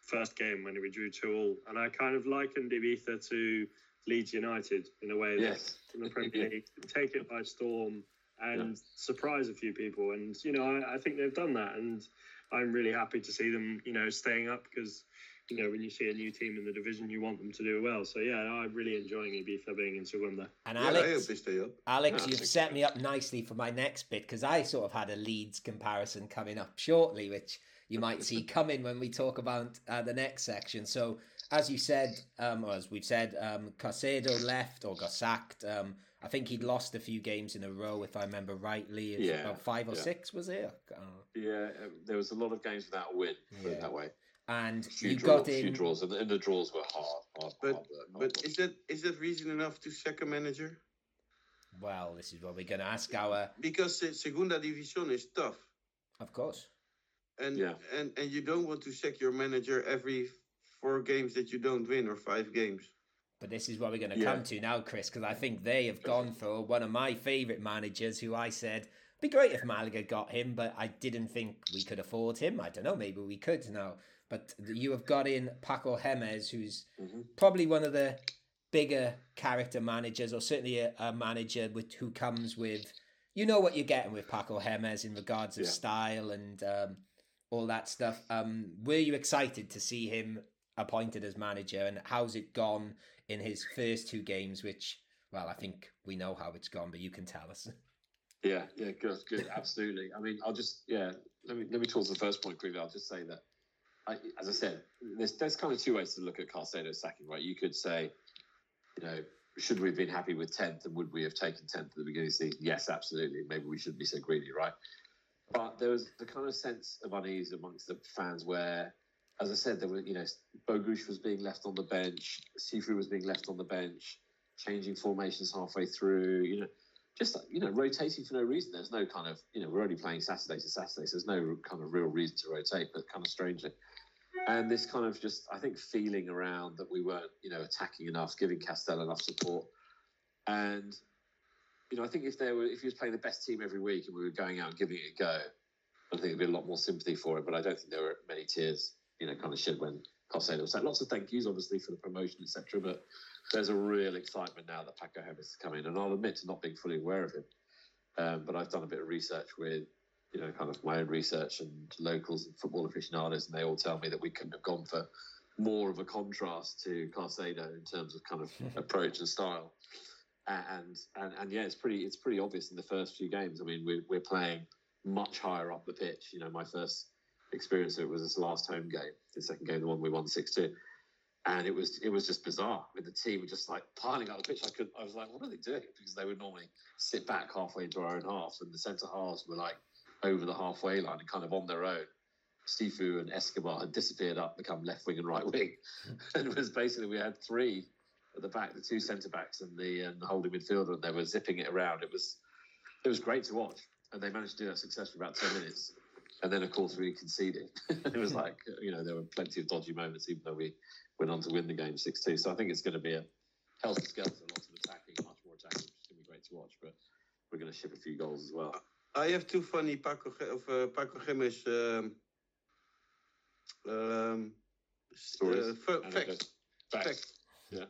first game when we drew two all, and I kind of likened Ibiza to Leeds United in a way that Yes. in the Premier League, *laughs* take it by storm and surprise a few people. And you know, I, I think they've done that, and I'm really happy to see them, you know, staying up because. You know, when you see a new team in the division, you want them to do well. So yeah, I'm really enjoying Ibiza being in Segunda. And Yeah, I hope Alex, stay up. Alex, Yeah, you've set so. me up nicely for my next bit because I sort of had a Leeds comparison coming up shortly, which you might see *laughs* coming when we talk about uh, the next section. So, as you said, um, or as we've said, um, Carcedo left or got sacked. Um, I think he'd lost a few games in a row, if I remember rightly. Yeah, about five or yeah. six, was it? I Yeah, uh, there was a lot of games without a win. Put Yeah. it that way. And Few, you draw, got few in. draws, and the, and the draws were hard, hard, But hard work. hard but is that is that reason enough to sack a manager? Well, this is what we're going to ask our. Because the Segunda División is tough, Of course. and Yeah. and and you don't want to sack your manager every four games that you don't win or five games. But this is what we're going to Yeah. come to now, Chris, because I think they have gone for one of my favourite managers who I said, be great if Malaga got him, but I didn't think we could afford him. I don't know, maybe we could now. But you have got in Paco Jimenez, who's Mhm. probably one of the bigger character managers, or certainly a, a manager with who comes with, you know what you're getting with Paco Jimenez in regards of Yeah. style and um, all that stuff. Um, were you excited to see him appointed as manager, and how's it gone in his first two games? Which, well, I think we know how it's gone, but you can tell us. *laughs* Yeah, yeah, good, good, absolutely. I mean, I'll just yeah. Let me let me towards the first point quickly. I'll just say that, I, as I said, there's there's kind of two ways to look at Carcedo's sacking. Right, you could say, you know, should we have been happy with tenth, and would we have taken tenth at the beginning of the season? Yes, absolutely. Maybe we shouldn't be so greedy, right? But there was the kind of sense of unease amongst the fans where, as I said, there were you know Bogusz was being left on the bench, Sifu was being left on the bench, changing formations halfway through. You know, just you know rotating for no reason. There's no kind of you know we're only playing Saturday to Saturday, so there's no kind of real reason to rotate, but kind of strangely. And this kind of just I think feeling around that we weren't you know attacking enough, giving Castel enough support, and you know I think if there were if he was playing the best team every week and we were going out and giving it a go, I think there'd be a lot more sympathy for it. But I don't think there were many tears you know kind of shed when Costello was like lots of thank yous obviously for the promotion etc. But there's a real excitement now that Paco Jémez is coming, and I'll admit to not being fully aware of him. Um, but I've done a bit of research with, you know, kind of my own research and locals and football aficionados, and they all tell me that we couldn't have gone for more of a contrast to Carcedo in terms of kind of *laughs* approach and style. And, and and yeah, it's pretty it's pretty obvious in the first few games. I mean, we're we're playing much higher up the pitch. You know, my first experience it was this last home game, the second game, the one we won six two and it was it was just bizarre with the team just like piling up the pitch. I could I was like, what are they doing? Because they would normally sit back halfway into our own half, and the centre halves were like over the halfway line and kind of on their own. Sifu and Escobar had disappeared up, become left wing and right wing, *laughs* and it was basically we had three at the back, the two centre backs and the and the holding midfielder, and they were zipping it around. It was it was great to watch, and they managed to do that successfully about ten minutes. And then, of course, we conceded. *laughs* it was like, you know, there were plenty of dodgy moments, even though we went on to win the game 6 2. So I think it's going to be a healthy skeleton, lots of attacking, much more attacking, which is going to be great to watch. But we're going to ship a few goals as well. I have two funny Paco of uh, Paco Jémez um, um, Stories? uh, fa- facts. Anecdotes. Facts. Facts. Yeah.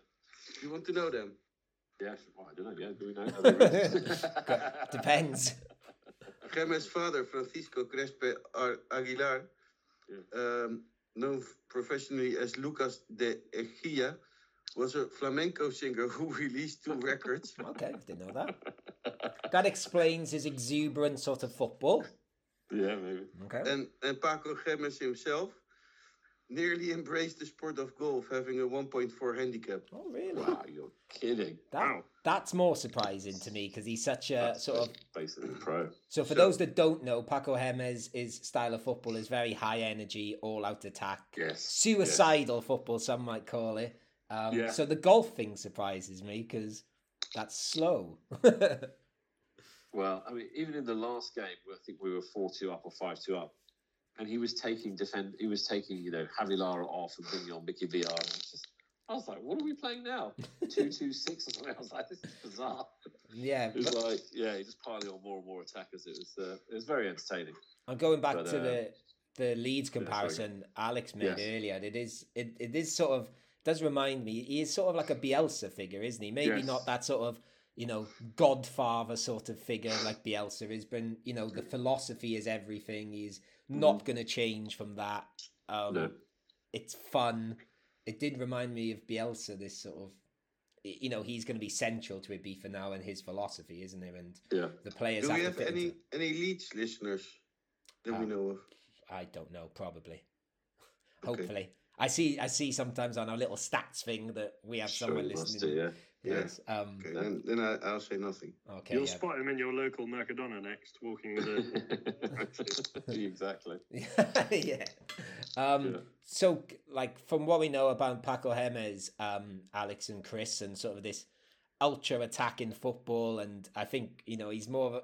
You want to know them? Yeah, well, I don't know. Yeah, do we know? Are they really? Depends. Jémez' father, Francisco Crespe Ar- Aguilar, um, known professionally as Lucas de Egia, was a flamenco singer who *laughs* released two records. *laughs* Okay, didn't know that. That explains his exuberant sort of football. yeah, maybe. Okay. And, and Paco Jémez himself nearly embraced the sport of golf, having a 1.4 handicap. Oh, really? Wow, you're kidding. That, Wow. That's more surprising to me because he's such a sort of. basically a pro. So, for So- those that don't know, Paco Jimenez' his style of football is very high energy, all out attack, Yes. suicidal football, some might call it. Um, Yeah. So, the golf thing surprises me because that's slow. *laughs* Well, I mean, even in the last game, I think we were four two up or five two up, and he was taking defend. He was taking you know Harry Javi Lara off and bringing on Mickey. And just, I was like, what are we playing now? *laughs* two two six or something. I was like, this is bizarre. yeah. It was but- like, yeah, he just piling on more and more attackers. It was, uh, it was very entertaining. I'm going back But, to uh, the the Leeds comparison Alex made Yes. earlier. It is it, it is sort of does remind me. He is sort of like a Bielsa figure, isn't he? Maybe Yes. not that sort of you know Godfather sort of figure like Bielsa is, but you know the philosophy is everything. He's not going to change from that. Um, No. It's fun. It did remind me of Bielsa. This sort of you know he's going to be central to it be for now and his philosophy, isn't he? And Yeah. the players Do we have have to fit any into- any Leeds listeners that we Uh, know of? I don't know. Probably. Hopefully. I see. I see sometimes on our little stats thing that we have Sure, someone you must listening. do, yeah. Yes. Um, Okay, then, then I, I'll say nothing. okay. You'll yeah. spot him in your local Mercadona next, walking with a. *laughs* exactly. *laughs* yeah. Um, Yeah. So, like, from what we know about Paco Jémez, um, Alex and Chris, and sort of this ultra attacking football, and I think you know he's more of a,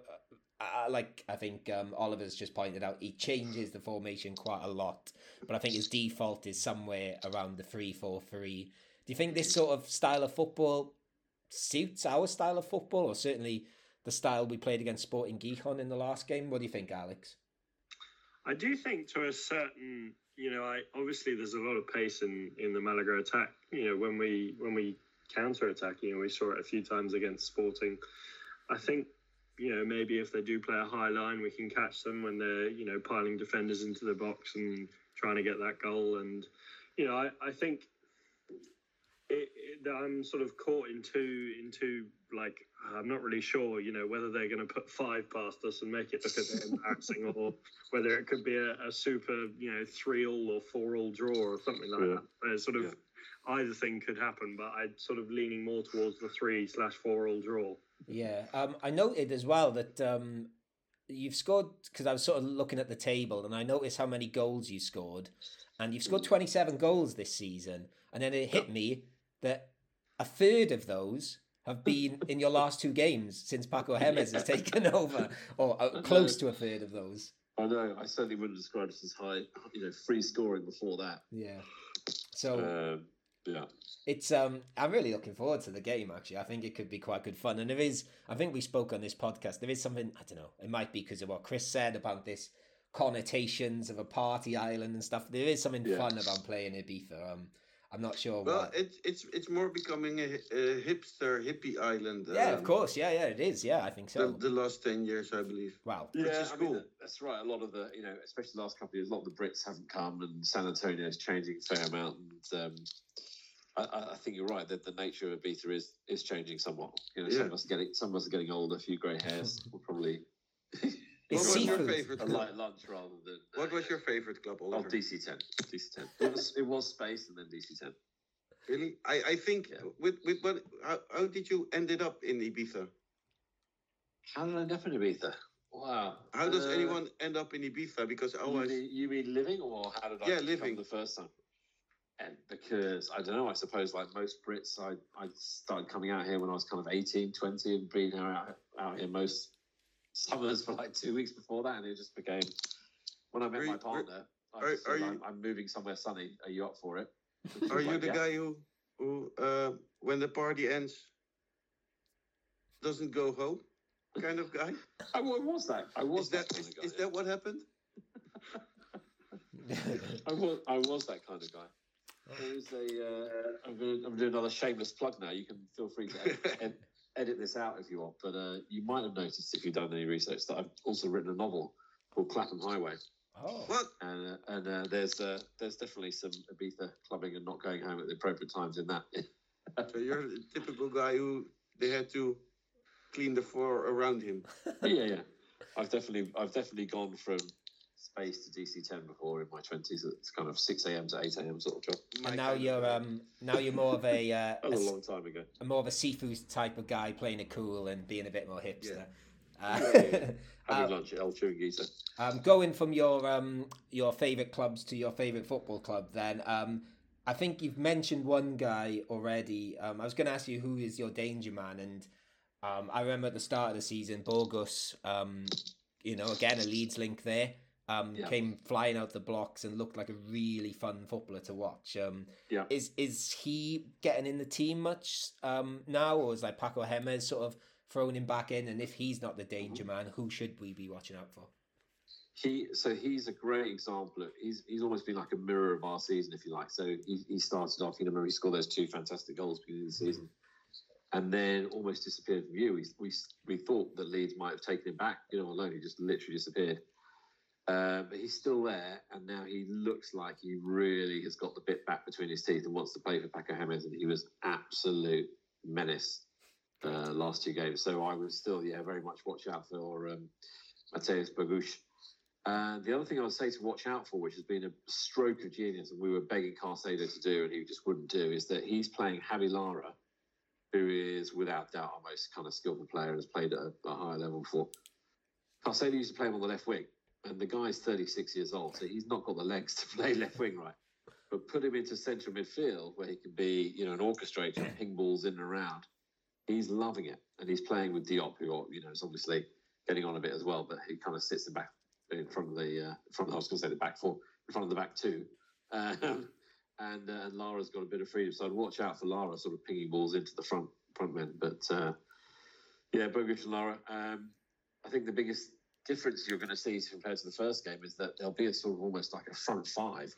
uh, like I think um, Oliver's just pointed out, he changes the formation quite a lot, but I think his default is somewhere around the three four three. Do you think this sort of style of football suits our style of football, or certainly the style we played against Sporting Gijon in the last game? What do you think, Alex? I do think to a certain, you know, I obviously there's a lot of pace in in the Malaga attack. You know, when we when we counter attack, you know, we saw it a few times against Sporting. I think, you know, maybe if they do play a high line, we can catch them when they're, you know, piling defenders into the box and trying to get that goal. And you know, I, I think it, it, I'm sort of caught into into like I'm not really sure, you know, whether they're going to put five past us and make it look a bit *laughs* embarrassing, or whether it could be a, a super, you know, three all or four all draw or something like Yeah. that. Where sort of Yeah. either thing could happen, but I'm sort of leaning more towards the three slash four all draw. Yeah, um, I noted as well that um, you've scored because I was sort of looking at the table and I noticed how many goals you scored, and you've scored twenty seven goals this season, and then it hit me that a third of those have been in your last two games since Paco *laughs* Jémez has taken over, or uh, close to a third of those. I know. I certainly wouldn't describe this as high, you know, free scoring before that. Yeah, so Um, yeah. it's um I'm really looking forward to the game actually. I think it could be quite good fun. And there is I think we spoke on this podcast, there is something I don't know, it might be because of what Chris said about this connotations of a party island and stuff. There is something Yeah. fun about playing Ibiza. Um I'm not sure Well, what it's it's it's more becoming a, a hipster hippie island. Yeah, of course, yeah, yeah, it is, yeah, I think so. The, the last ten years, I believe. wow. Which Yeah, is I cool. that- that's right. A lot of the, you know, especially the last couple of years, a lot of the Brits haven't come, and San Antonio is changing a fair amount. And um, I, I I think you're right that the nature of Ibiza is is changing somewhat. You know, some of us are getting some of us are getting older, a few grey hairs. Will probably *laughs* It's what was your favorite club? light lunch rather than. What uh, was your favorite club, Oh, DC ten. DC ten. It was it was space and then DC ten. Really? I, I think Yeah. with with what how, how did you ended up in Ibiza? How did I end up in Ibiza? Wow. How does Uh, anyone end up in Ibiza? Because I You was mean, you mean living, or how did I Yeah, living. the first time? And because I don't know, I suppose like most Brits, I, I started coming out here when I was kind of 18, 20, and being out, out here most summers for like two weeks before that, and it just became when I met Are my partner. I are- just said, are you- I'm, I'm moving somewhere sunny. Are you up for it? Are was you like, the "Yeah." guy who who uh, when the party ends doesn't go home kind of guy? *laughs* I, was that. I was is that kind of guy. is that what happened? *laughs* I was, I was that kind of guy. There is a. Uh, I'm going to I'm doing another shameless plug now. You can feel free to *laughs* ed- ed- edit this out if you want. But uh, you might have noticed if you've done any research that I've also written a novel called Clapham Highway, oh. What? and uh, and uh, there's uh, there's definitely some Ibiza clubbing and not going home at the appropriate times in that. So you're the typical guy who they had to clean the floor around him. *laughs* yeah, yeah. I've definitely I've definitely gone from space to DC ten before in my twenties. It's kind of six a.m. to eight a.m. sort of job. And now you're um now you're more of a, uh, *laughs* That a was long time ago. a more of a seafood type of guy playing it cool and being a bit more hipster. Uh, Yeah, yeah, *laughs* Having um, lunch at El Chunguita. Um, going from your um, your favorite clubs to your favorite football club, then um, I think you've mentioned one guy already. Um, I was going to ask you who is your danger man, and um, I remember at the start of the season, Bogusz, um, you know, again a Leeds link there, um, Yeah. came flying out the blocks and looked like a really fun footballer to watch. Um, Yeah. is is he getting in the team much um, now, or is like Paco Hemes sort of thrown him back in? And if he's not the danger man, who should we be watching out for? He so he's a great example. Of, he's he's almost been like a mirror of our season, if you like. So he, he started off. You know, he scored those two fantastic goals beginning of the season, and then almost disappeared from view. We we we thought that Leeds might have taken him back. You know, alone he just literally disappeared. Uh, but he's still there, and now he looks like he really has got the bit back between his teeth and wants to play for Paco Jémez. And he was absolute menace uh, last two games. So I would still, yeah, very much watch out for um, Mateusz Bogusz. And the other thing I would say to watch out for, which has been a stroke of genius, and we were begging Carcedo to do, and he just wouldn't do, is that he's playing Javi Lara, who is without doubt our most kind of skillful player and has played at a, a higher level before. Carcedo used to play him on the left wing, and the guy's 36 years old, so he's not got the legs to *laughs* play left wing right. But put him into central midfield where he can be, you know, an orchestrator, ping balls in and around. He's loving it, and he's playing with Diop, who you know is obviously getting on a bit as well, but he kind of sits in back in front of the uh, front. I was going to say the back four, in front of the back two. Um, *laughs* and uh, and Lara's got a bit of freedom, so I'd watch out for Lara sort of pinging balls into the front front men. But uh, yeah, Bogusz and Lara. Um, I think the biggest difference you're going to see compared to the first game is that there'll be a sort of almost like a front five.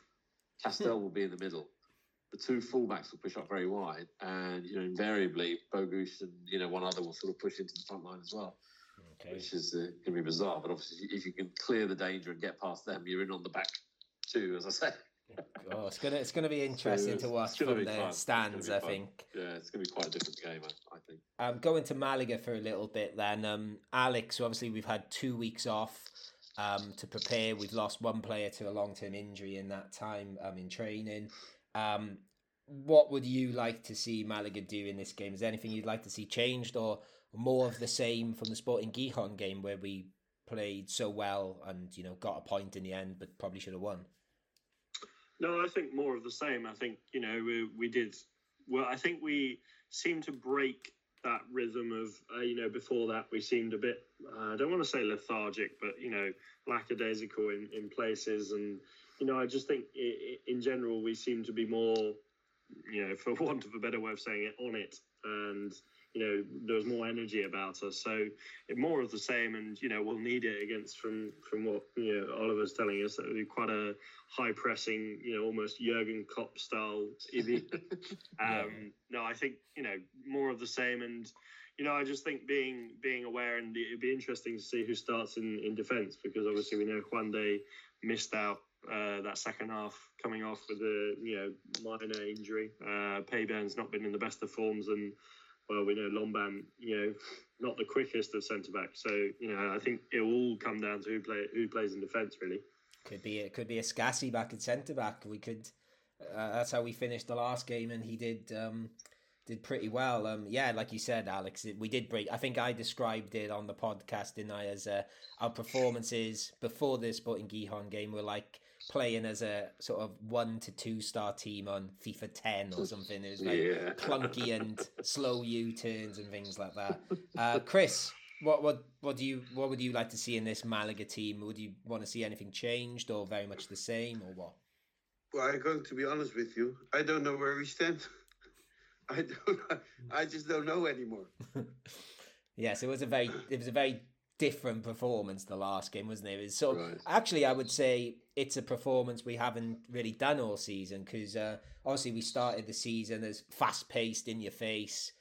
Castel will be in the middle. The two fullbacks will push up very wide, and you know invariably Bogusz and you know one other will sort of push into the front line as well, Okay. which is uh, going to be bizarre. But obviously, if you can clear the danger and get past them, you're in on the back two, as I say. Oh, it's gonna it's gonna be *laughs* interesting it's- to watch from the fun. Stands. I fun. think. Yeah, it's going to be quite a different game, I, I think. Um, going to Malaga for a little bit then. Um, Alex, so obviously we've had two weeks off um, to prepare. We've lost one player to a long term injury in that time um, in training. Um, what would you like to see Malaga do in this game? Is there anything you'd like to see changed or more of the same from the Sporting Gijon game where we played so well and you know got a point in the end but probably should have won? No, I think more of the same. I think you know we, we did well. I think we seemed to break that rhythm of uh, you know before that we seemed a bit uh, I don't want to say lethargic, but you know lackadaisical in, in places, and you know I just think i i in general we seem to be more you know for *laughs* want of a better way of saying it on it, and you know there was more energy about us. So it, more of the same, and you know we'll need it against from from what you know Oliver's telling us that it'll be quite a high pressing, you know, almost Jurgen Klopp style Ivy. *laughs* Yeah. um, no, I think you know more of the same, and you know I just think being being aware, and it'd be interesting to see who starts in in defence because obviously we know Juan Day missed out. Uh, that second half coming off with a you know minor injury. Uh, Peybernes' not been in the best of forms, and well, we know Lombán, you know, not the quickest of centre backs. So you know, I think it will all come down to who play who plays in defence, really. Could be it could be a Scassi back at centre back. We could. Uh, that's how we finished the last game, and he did um, did pretty well. Um, yeah, like you said, Alex, we did break. I think I described it on the podcast, didn't I? As uh, our performances before the Sporting Gijon game were like playing as a sort of one to two star team on FIFA ten or something. It was like Yeah. clunky *laughs* and slow U turns and things like that. Uh, Chris, what what what do you what would you like to see in this Malaga team? Would you want to see anything changed or very much the same or what? Well, I'm going to be honest with you. I don't know where we stand. *laughs* I don't. I just don't know anymore. *laughs* Yes, it was a very it was a very different performance the last game, wasn't it? It was sort of, Right. actually I would say it's a performance we haven't really done all season because uh, obviously we started the season as fast paced in your face,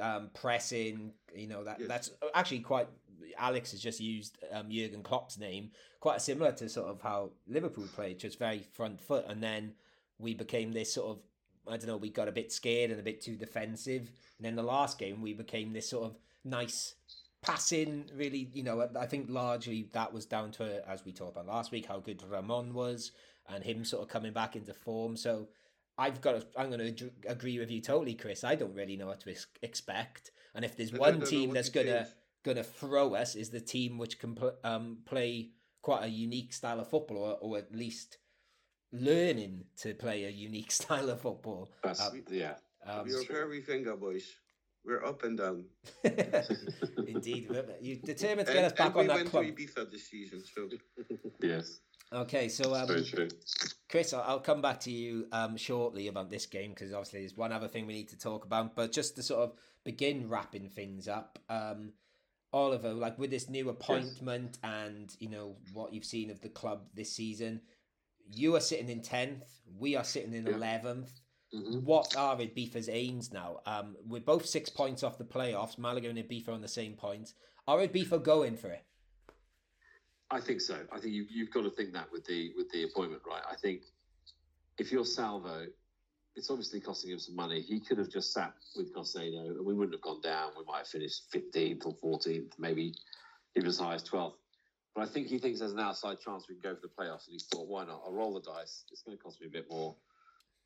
um, pressing. You know that Yes. that's actually quite. Alex has just used um, Jurgen Klopp's name, quite similar to sort of how Liverpool played, just very front foot, and then we became this sort of I don't know, we got a bit scared and a bit too defensive. And then the last game, we became this sort of nice passing, really, you know, I think largely that was down to, as we talked about last week, how good Ramon was and him sort of coming back into form. So I've got to, I'm going to agree with you totally, Chris. I don't really know what to ex- expect. And if there's I one team that's going to going to throw us is the team which can pl- um, play quite a unique style of football or, or at least learning to play a unique *laughs* style of football. Um, yeah. Um, are very Vengaboys. We're up and down. *laughs* Indeed, you determined to get And, us back and we on that went club. to Ibiza this season, so Yes. Okay, so um, Chris, I'll, I'll come back to you um, shortly about this game because obviously there's one other thing we need to talk about. But just to sort of begin wrapping things up, um, Oliver, like with this new appointment and you know what you've seen of the club this season, you are sitting in tenth, we are sitting in Yeah. Mhm. What are Ibiza's aims now? Um, we're both six points off the playoffs. Malaga and Ibiza on the same points. Are Ibiza going for it? I think so. I think you, you've got to think that with the with the appointment, right? I think if you're Salvo, it's obviously costing him some money. He could have just sat with Carcedo, and we wouldn't have gone down. We might have finished 15th or 14th, maybe even as high as 12th. But I think he thinks there's an outside chance we can go for the playoffs, and he thought, why not? I'll roll the dice. It's going to cost me a bit more.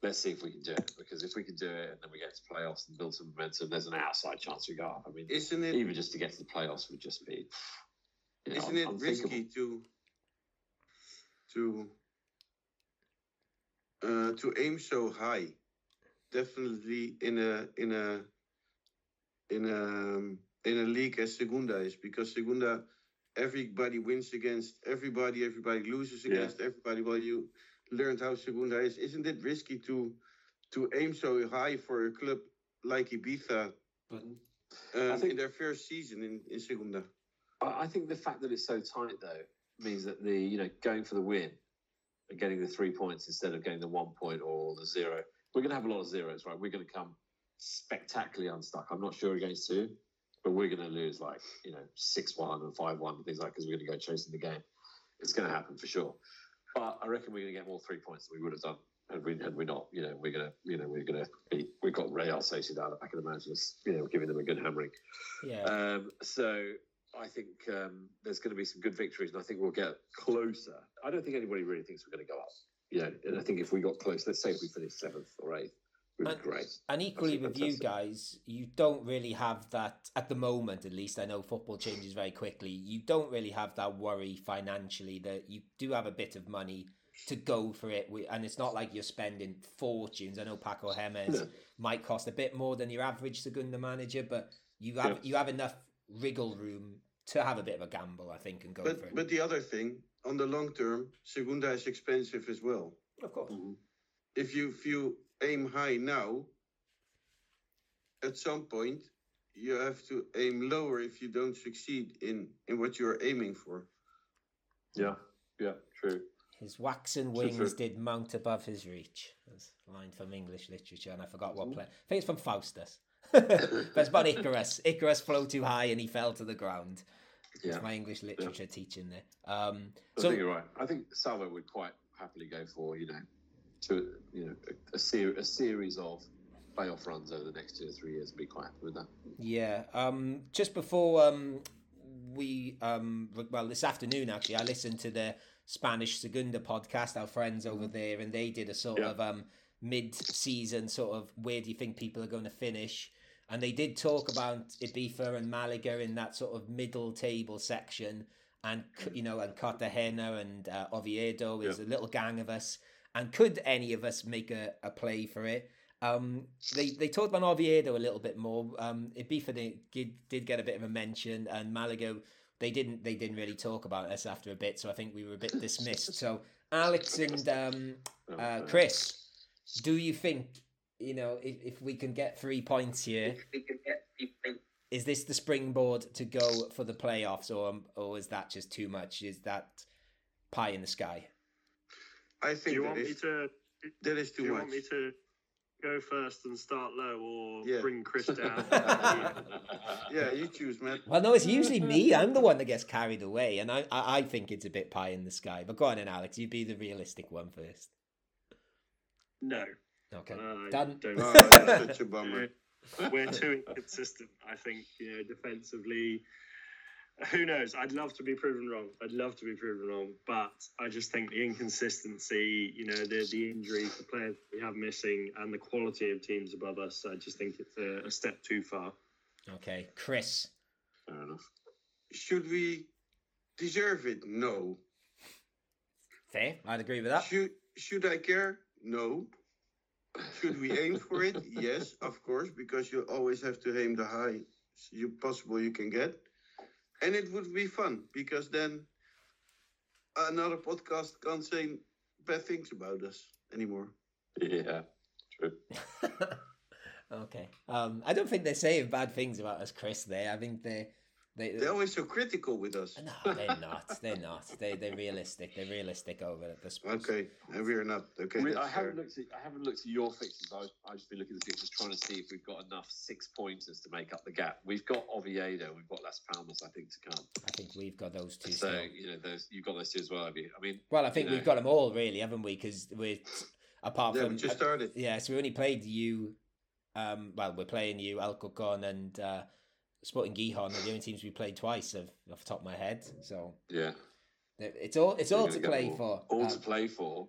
Let's see if we can do it. Because if we can do it, and then we get to playoffs and build some momentum, there's an outside chance we go up. I mean, Isn't it even just to get to the playoffs would just be. You know, isn't it risky to to uh, to aim so high? Definitely in a in a in a in a league as Segunda is because Segunda everybody wins against everybody, everybody loses Yeah. against everybody. Well, you learned how Segunda is. Isn't it risky to to aim so high for a club like Ibiza But um, think- in their first season in, in Segunda? I think the fact that it's so tight though means that the you know going for the win and getting the three points instead of getting the one point or the zero. We're going to have a lot of zeros, right? We're going to come spectacularly unstuck. I'm not sure against two, but we're going to lose like you know six one and five one and things like because we're going to go chasing the game. It's going to happen for sure. But I reckon we're going to get more three points than we would have done had we had we not. You know, we're going to you know we're going to be. We've got Real Sociedad. I can imagine us you know giving them a good hammering. Yeah. Um, so I think um, there's going to be some good victories, and I think we'll get closer. I don't think anybody really thinks we're going to go up. You know, and I think if we got close, let's say if we finished seventh or eighth, And- great. And equally with you guys, you don't really have that at the moment. At least I know football changes very quickly. You don't really have that worry financially. That you do have a bit of money to go for it, and it's not like you're spending fortunes. I know Paco Jimenez No. might cost a bit more than your average Segunda manager, but you have Yeah. you have enough wriggle room to have a bit of a gamble, I think, and go for it. but the other thing, on the long term, Segunda is expensive as well. of course, mm-hmm. If you if you aim high now, at some point you have to aim lower if you don't succeed in in what you are aiming for. Yeah, yeah, true. his waxen wings true. did mount above his reach. That's a line from English literature, and I forgot what play. I think it's from Faustus. *laughs* but it's about Icarus. Icarus flew too high and he fell to the ground. Yeah, It's my English literature teaching there. Um, I think you're right. I think Salvo would quite happily go for you know, to you know, a, a, ser- a series of playoff runs over the next two or three years, be quite happy with that. yeah, um, just before um, we um, well this afternoon actually, I listened to the Spanish Segunda podcast. Our friends over there, and they did a sort Yeah. of um, mid-season sort of where do you think people are going to finish? And they did talk about Ibiza and Malaga in that sort of middle table section, and you know, and Cartagena and uh, Oviedo is a little gang of us. And could any of us make a, a play for it? Um, they they talked about Oviedo a little bit more. Um, Ibiza did, did did get a bit of a mention, and Malaga they didn't they didn't really talk about us after a bit. So I think we were a bit dismissed. So Alex and um, Oh, uh, Chris, do you think you know if, if we can get three points here? Is this the springboard to go for the playoffs, or or is that just too much? Is that pie in the sky? I Do think you that want me to? that is Do too you much. want me to go first and start low, or Yeah. bring Chris *laughs* down? Yeah, you choose, man. Well, no, it's usually me. I'm the one that gets carried away, and I, I, I think it's a bit pie in the sky. But go on, then, Alex. You be the realistic one first. no. Okay, I done. don't Oh, that's such a bummer. we're too inconsistent. I think you know defensively. Who knows? I'd love to be proven wrong. I'd love to be proven wrong, but I just think the inconsistency, you know, the the injuries, the players we have missing, and the quality of teams above us. I just think it's a, a step too far. Okay, Chris. Fair enough. Should we deserve it? No. Fair. I'd agree with that. Should should I care? No. Should we aim for it? Yes, of course, because you always have to aim the highest you possible you can get, and it would be fun because then another podcast can't say bad things about us anymore. Yeah, true. *laughs* okay. Um, I don't think they're saying bad things about us, Chris. There, I think they, they, They're always so critical with us. no, they're *laughs* not. They're not. They, they're realistic. They're realistic over at this. point. Okay, and we are not. Okay, We- that's I haven't fair. looked at I haven't looked at your fixtures. I've, I've just been looking at the fixtures, trying to see if we've got enough six pointers to make up the gap. We've got Oviedo, we've got Las Palmas, I think, to come. I think we've got those two. So still. you know, those you've got those two as well, have you? I mean, Well, I think you we've know. got them all, really, haven't we? Because we're apart Yeah, from we just started. Yeah, so we only played you. Um, well, we're playing you, Alcorcón and uh, Sporting Gijón are the only teams we played twice, of, off the top of my head. So yeah, It's all it's all to play more. for. All Um, to play for.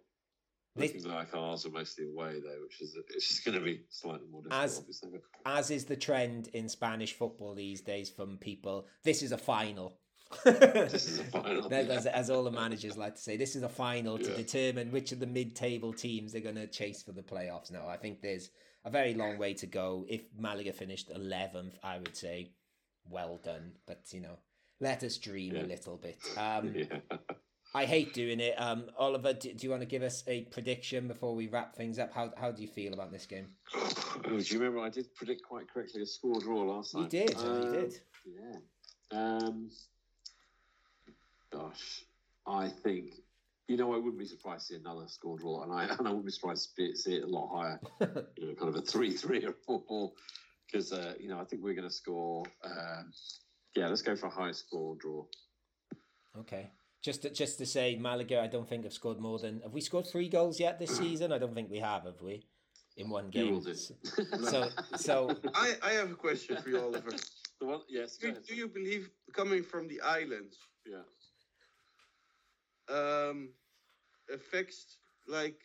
Looking like ours are mostly away though, which is it's just going to be slightly more difficult. As- obviously. As is the trend in Spanish football these days from people. This is a final. this is a final. *laughs* As, as all the *laughs* managers like to say, this is a final to determine which of the mid-table teams they're going to chase for the playoffs. Now, I think there's a very long way to go. If Malaga finished eleventh, I would say, well done. But you know, let us dream a little bit. Um, *laughs* yeah. I hate doing it. Um, Oliver, do, do you want to give us a prediction before we wrap things up? How how do you feel about this game? *sighs* Oh, do you remember I did predict quite correctly a score draw last You time? did, you Um, did. Yeah. Um, gosh, I think you know I wouldn't be surprised to see another score draw, and I *laughs* and I wouldn't be surprised to see- see it a lot higher. *laughs* you know, kind of a three-three or four, because uh, you know I think we're going to score. Um, yeah, let's go for a high score draw. Okay. Just to, just to say, Malaga, I don't think have scored more than. Have we scored three goals yet this season? I don't think we have, have we? In one You game. will do. So, so *laughs* I, I have a question for you, Oliver. the one, yes. Do, do you believe coming from the islands Yeah. um, affects like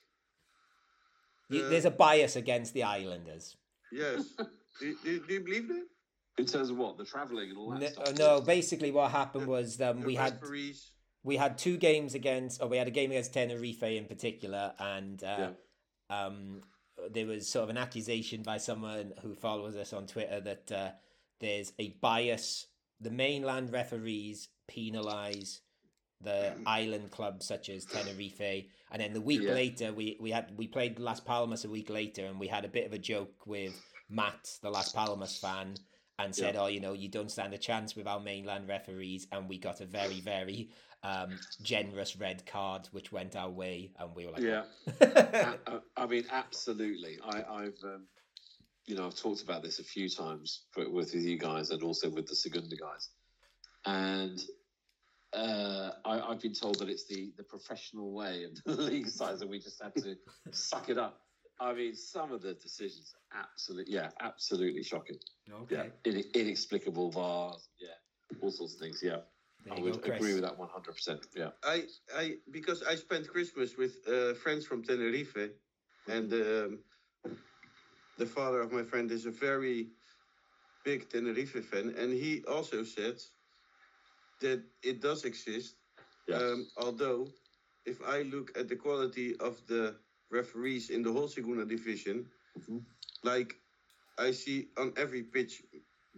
you, Uh, there's a bias against the Islanders. yes? *laughs* do, do, do you believe that? In terms of what the travelling and all that No, stuff. no, basically what happened was um, The we had referees. we had two games against, or we had a game against Tenerife in particular, and uh, um, there was sort of an accusation by someone who follows us on Twitter that uh, there's a bias. The mainland referees penalise the island clubs such as Tenerife, and then the week Yeah. later we, we had we played Las Palmas a week later, and we had a bit of a joke with Matt, the Las Palmas fan, and said, Yeah. "Oh, you know, you don't stand a chance with our mainland referees," and we got a very very um, generous red card, which went our way, and we were like, Yeah. "Oh." I, I- I mean, absolutely. I, I've, um, you know, I've talked about this a few times with, with you guys and also with the Segunda guys, and uh, I, I've been told that it's the the professional way of *laughs* the league size, and we just had to suck it up. I mean, some of the decisions, absolutely, yeah, absolutely shocking. okay, Yeah, In, inexplicable VARs, yeah, all sorts of things. Yeah, there I would go, agree with that one hundred percent. Yeah, I, I, because I spent Christmas with uh, friends from Tenerife, and um, the father of my friend is a very big Tenerife fan, and he also said that it does exist. Yeah. Um, although, if I look at the quality of the referees in the whole Segunda division, Mhm. like I see on every pitch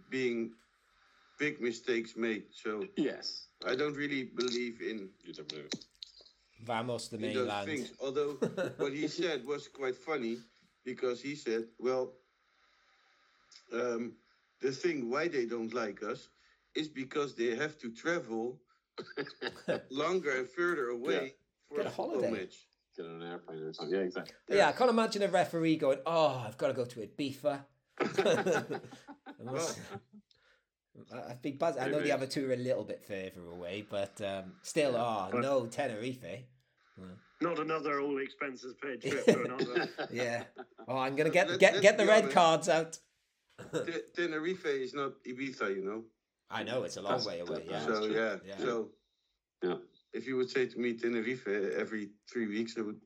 being big mistakes made. So yes, I don't really believe in you don't know. Vamos the in those mainland. things. Although *laughs* what he said was quite funny because he said, "Well, um, the thing why they don't like us is because they have to travel *laughs* longer and further away for Get a a football holiday. match." Get on an airplane or something. Yeah, exactly. Yeah. I can't imagine a referee going, "Oh, I've got to go to Ibiza." *laughs* *laughs* I must- I'd be. I know the other two are a little bit further away, but um, still, oh But- no, Tenerife. Not another all expenses paid *laughs* trip to another. Yeah. Oh, I'm gonna get Let- get let's get the red honest. cards out. Te- Tenerife is not Ibiza, you know. I know it's a long That's- way away. Yeah. so yeah. Yeah. So Yeah. If you would say to me Tenerife every three weeks, I would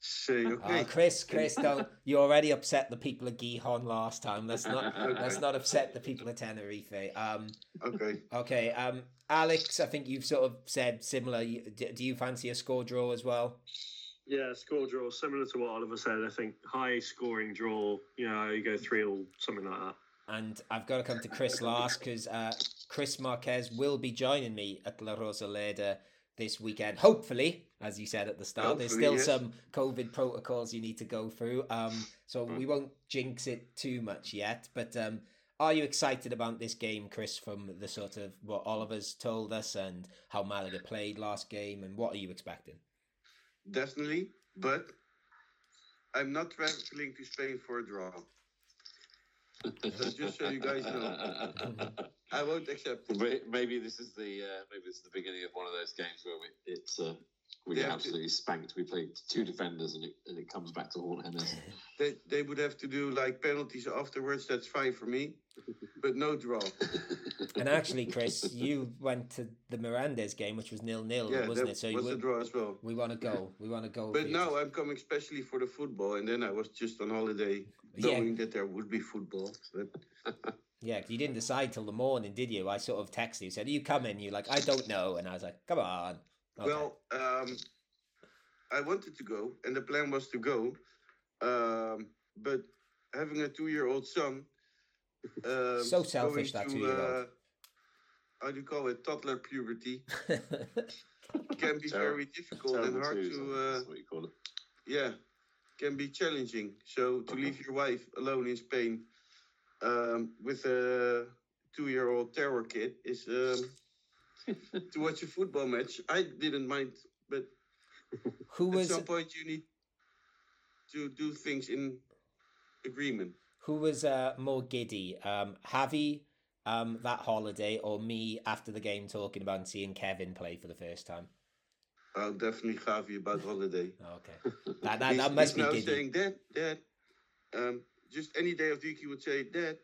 say, *laughs* "Okay." Oh, Chris, Chris, don't you already upset the people of Gijón last time? Let's not *laughs* let's not upset the people of Tenerife. Um, Okay. okay, um, Alex, I think you've sort of said similar. Do you fancy a score draw as well? Yeah, score draw, similar to what Oliver said. I think high scoring draw, you know, you go 3 or something like that. And I've got to come to Chris last because uh, Chris Marquez will be joining me at La Rosaleda this weekend. Hopefully, as you said at the start, there's still yes. some COVID protocols you need to go through. Um, so we won't jinx it too much yet. But um, are you excited about this game, Chris? From the sort of what Oliver's told us and how Malaga played last game, and what are you expecting? Definitely, but I'm not traveling to Spain for a draw. Just so you guys know, *laughs* I won't accept it. Maybe this is the uh, maybe this is the beginning of one of those games where we it's uh, we They get have to- absolutely spanked. We play two defenders and it and it comes back to haunt Jémez. *laughs* They, they would have to do like penalties afterwards. That's fine for me, but no draw. *laughs* And actually, Chris, you went to the Mirandes game, which was nil nil, Yeah, wasn't that it? So was you a would, draw as well. we want to go. We want to go. But for you. now I'm coming especially for the football, and then I was just on holiday, Yeah. knowing that there would be football. But *laughs* Yeah, 'cause you didn't decide till the morning, did you? I sort of texted you, said, Are you coming? You're like, I don't know. And I was like, Come on. Okay. Well, um, I wanted to go, and the plan was to go, um, but having a two-year-old son, um, So selfish, going that to, two-year-old. Uh, how do you call it? Toddler puberty *laughs* can be Terrible- very difficult and hard twos, to. Uh, that's what you call it. yeah, can be challenging. So to leave your wife alone in Spain um, with a two-year-old terror kid is um, to watch a football match. I didn't mind, but who at some point you need to do things in agreement. who was uh, more giddy? Um, Javi um, that holiday or me after the game talking about seeing Kevin play for the first time? I'll definitely have you about holiday. Okay. That, that, that must he's be now giddy. saying, Dad, Dad, um, just any day of the week he would say, Dad,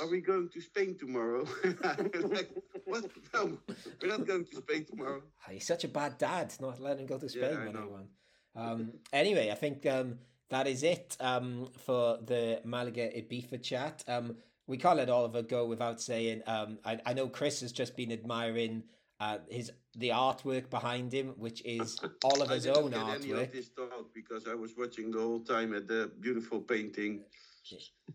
are we going to Spain tomorrow? *laughs* like, what? No, we're not going to Spain tomorrow. *sighs* He's such a bad dad, not letting him go to Spain Yeah, when he won. Um, anyway, I think um, that is it um, for the Malaga Ibiza chat. Um, we can't let Oliver go without saying. Um, I, I know Chris has just been admiring uh, his the artwork behind him, which is *laughs* Oliver's own get any of artwork. this thought because I was watching the whole time at the beautiful painting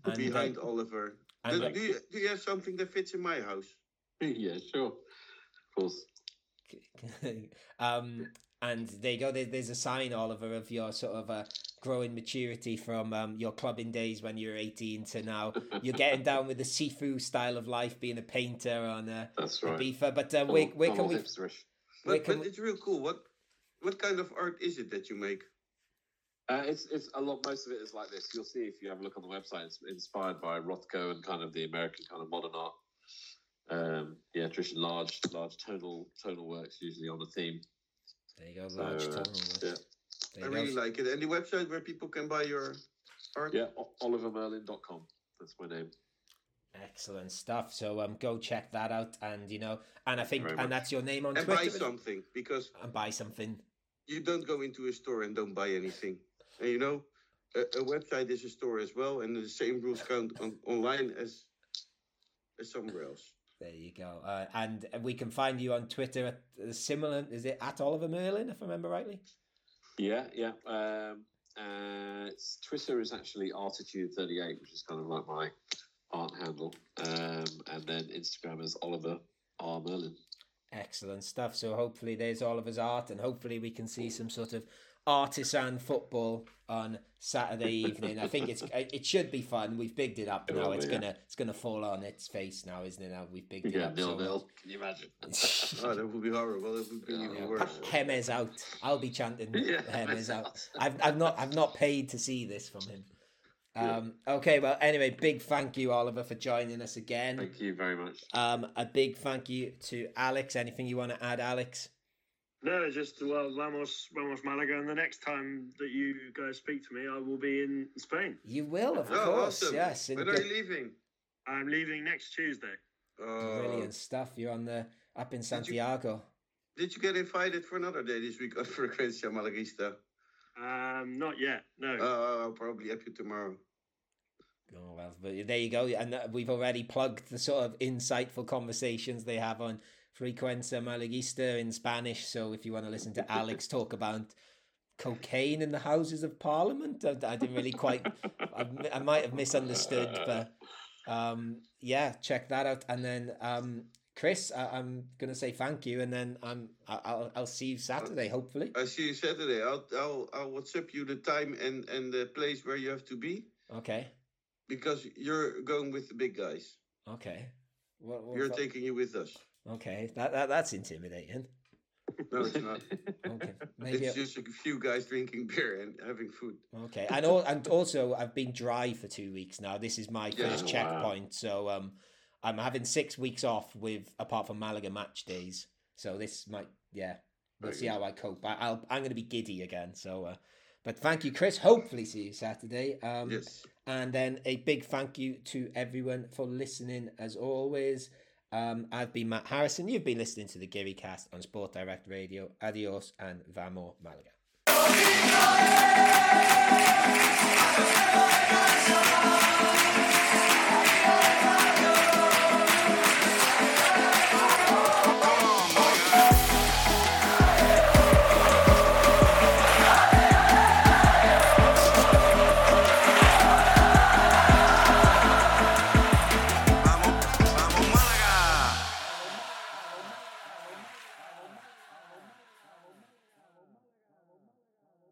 And, uh, behind Oliver. And do, do you, do you have something that fits in my house? *laughs* yeah, sure. Of course. *laughs* um, and there you go. There, there's a sign, Oliver, of your sort of uh, growing maturity from um, your clubbing days when you were 18 to now. You're getting down with the Sifu style of life, being a painter on a, That's right. Ibiza. But uh, Gone where, where can we? Where But, can but we- it's real cool. What what kind of art is it that you make? Uh, it's it's a lot. Most of it is like this. You'll see if you have a look on the website. It's inspired by Rothko and kind of the American kind of modern art. Um, yeah, tradition large, large tonal tonal works usually on a theme. There you go, So, large uh, tonal. yeah. There I really go. like it. And the website where people can buy your art? Yeah, o- olivermerlin.com. That's my name. Excellent stuff. So um, go check that out, and you know, and I think, and much. that's your name on And Twitter. buy something because And buy something. you don't go into a store and don't buy anything. And you know, a, a website is a store as well, and the same rules count on, online as as somewhere else. There you go. Uh, and we can find you on Twitter at uh, similar. Is it at Oliver Merlin, if I remember rightly? Yeah, yeah. Um, uh, Twitter is actually Artitude38, which is kind of like my art handle. Um, and then Instagram is Oliver R. Merlin. Excellent stuff. So hopefully there's Oliver's art, and hopefully we can see some sort of artisan football on Saturday evening. I think it's it should be fun. We've bigged it up It now. will It's be, yeah. gonna it's gonna fall on its face now, isn't it? Now we've bigged it Yeah, up. nil so nil. Can you imagine? *laughs* Oh, that would be horrible. That would be Yeah, even yeah. worse. Jémez out. I'll be chanting Yeah, Jémez out. out. I've I've not I've not paid to see this from him. Um, okay, well, anyway, big thank you, Oliver, for joining us again. Thank you very much. Um, a big thank you to Alex. Anything you want to add, Alex? No, just well, vamos, vamos Malaga, and the next time that you guys speak to me, I will be in Spain. You will, of Oh, course. awesome. Yes. and When are you leaving? I'm leaving next Tuesday. Oh, Brilliant stuff. You're on the up in Santiago. Did you get invited for another day this week *laughs* on Frecuencia Malaguista? Um, not yet. No. Oh, I'll probably help you tomorrow. Oh well, but there you go. And uh, we've already plugged the sort of insightful conversations they have on Frecuencia Malaguista in Spanish. So if you want to listen to Alex talk about cocaine in the Houses of Parliament, I, I didn't really quite. I, I might have misunderstood, but um, yeah, check that out. And then um, Chris, I, I'm gonna say thank you, and then um, I, I'll I'll see you Saturday, hopefully. I see you Saturday. I'll I'll I'll WhatsApp you the time and and the place where you have to be Okay, because you're going with the big guys. okay. What, what, You're taking you with us. Okay, that, that that's intimidating. No, it's not. Okay, *laughs* maybe. it's just a few guys drinking beer and having food. Okay, and all, and also I've been dry for two weeks now. This is my Yeah. first Wow. checkpoint, so um, I'm having six weeks off with apart from Malaga match days. So this might, yeah, we'll Very see good. how I cope. I, I'll, I'm going to be giddy again. So, uh, but thank you, Chris. Hopefully, see you Saturday. Um, Yes. And then a big thank you to everyone for listening as always. Um, I've been Matt Harrison. You've been listening to the Geary Cast on Sport Direct Radio. Adios and vamos Malaga.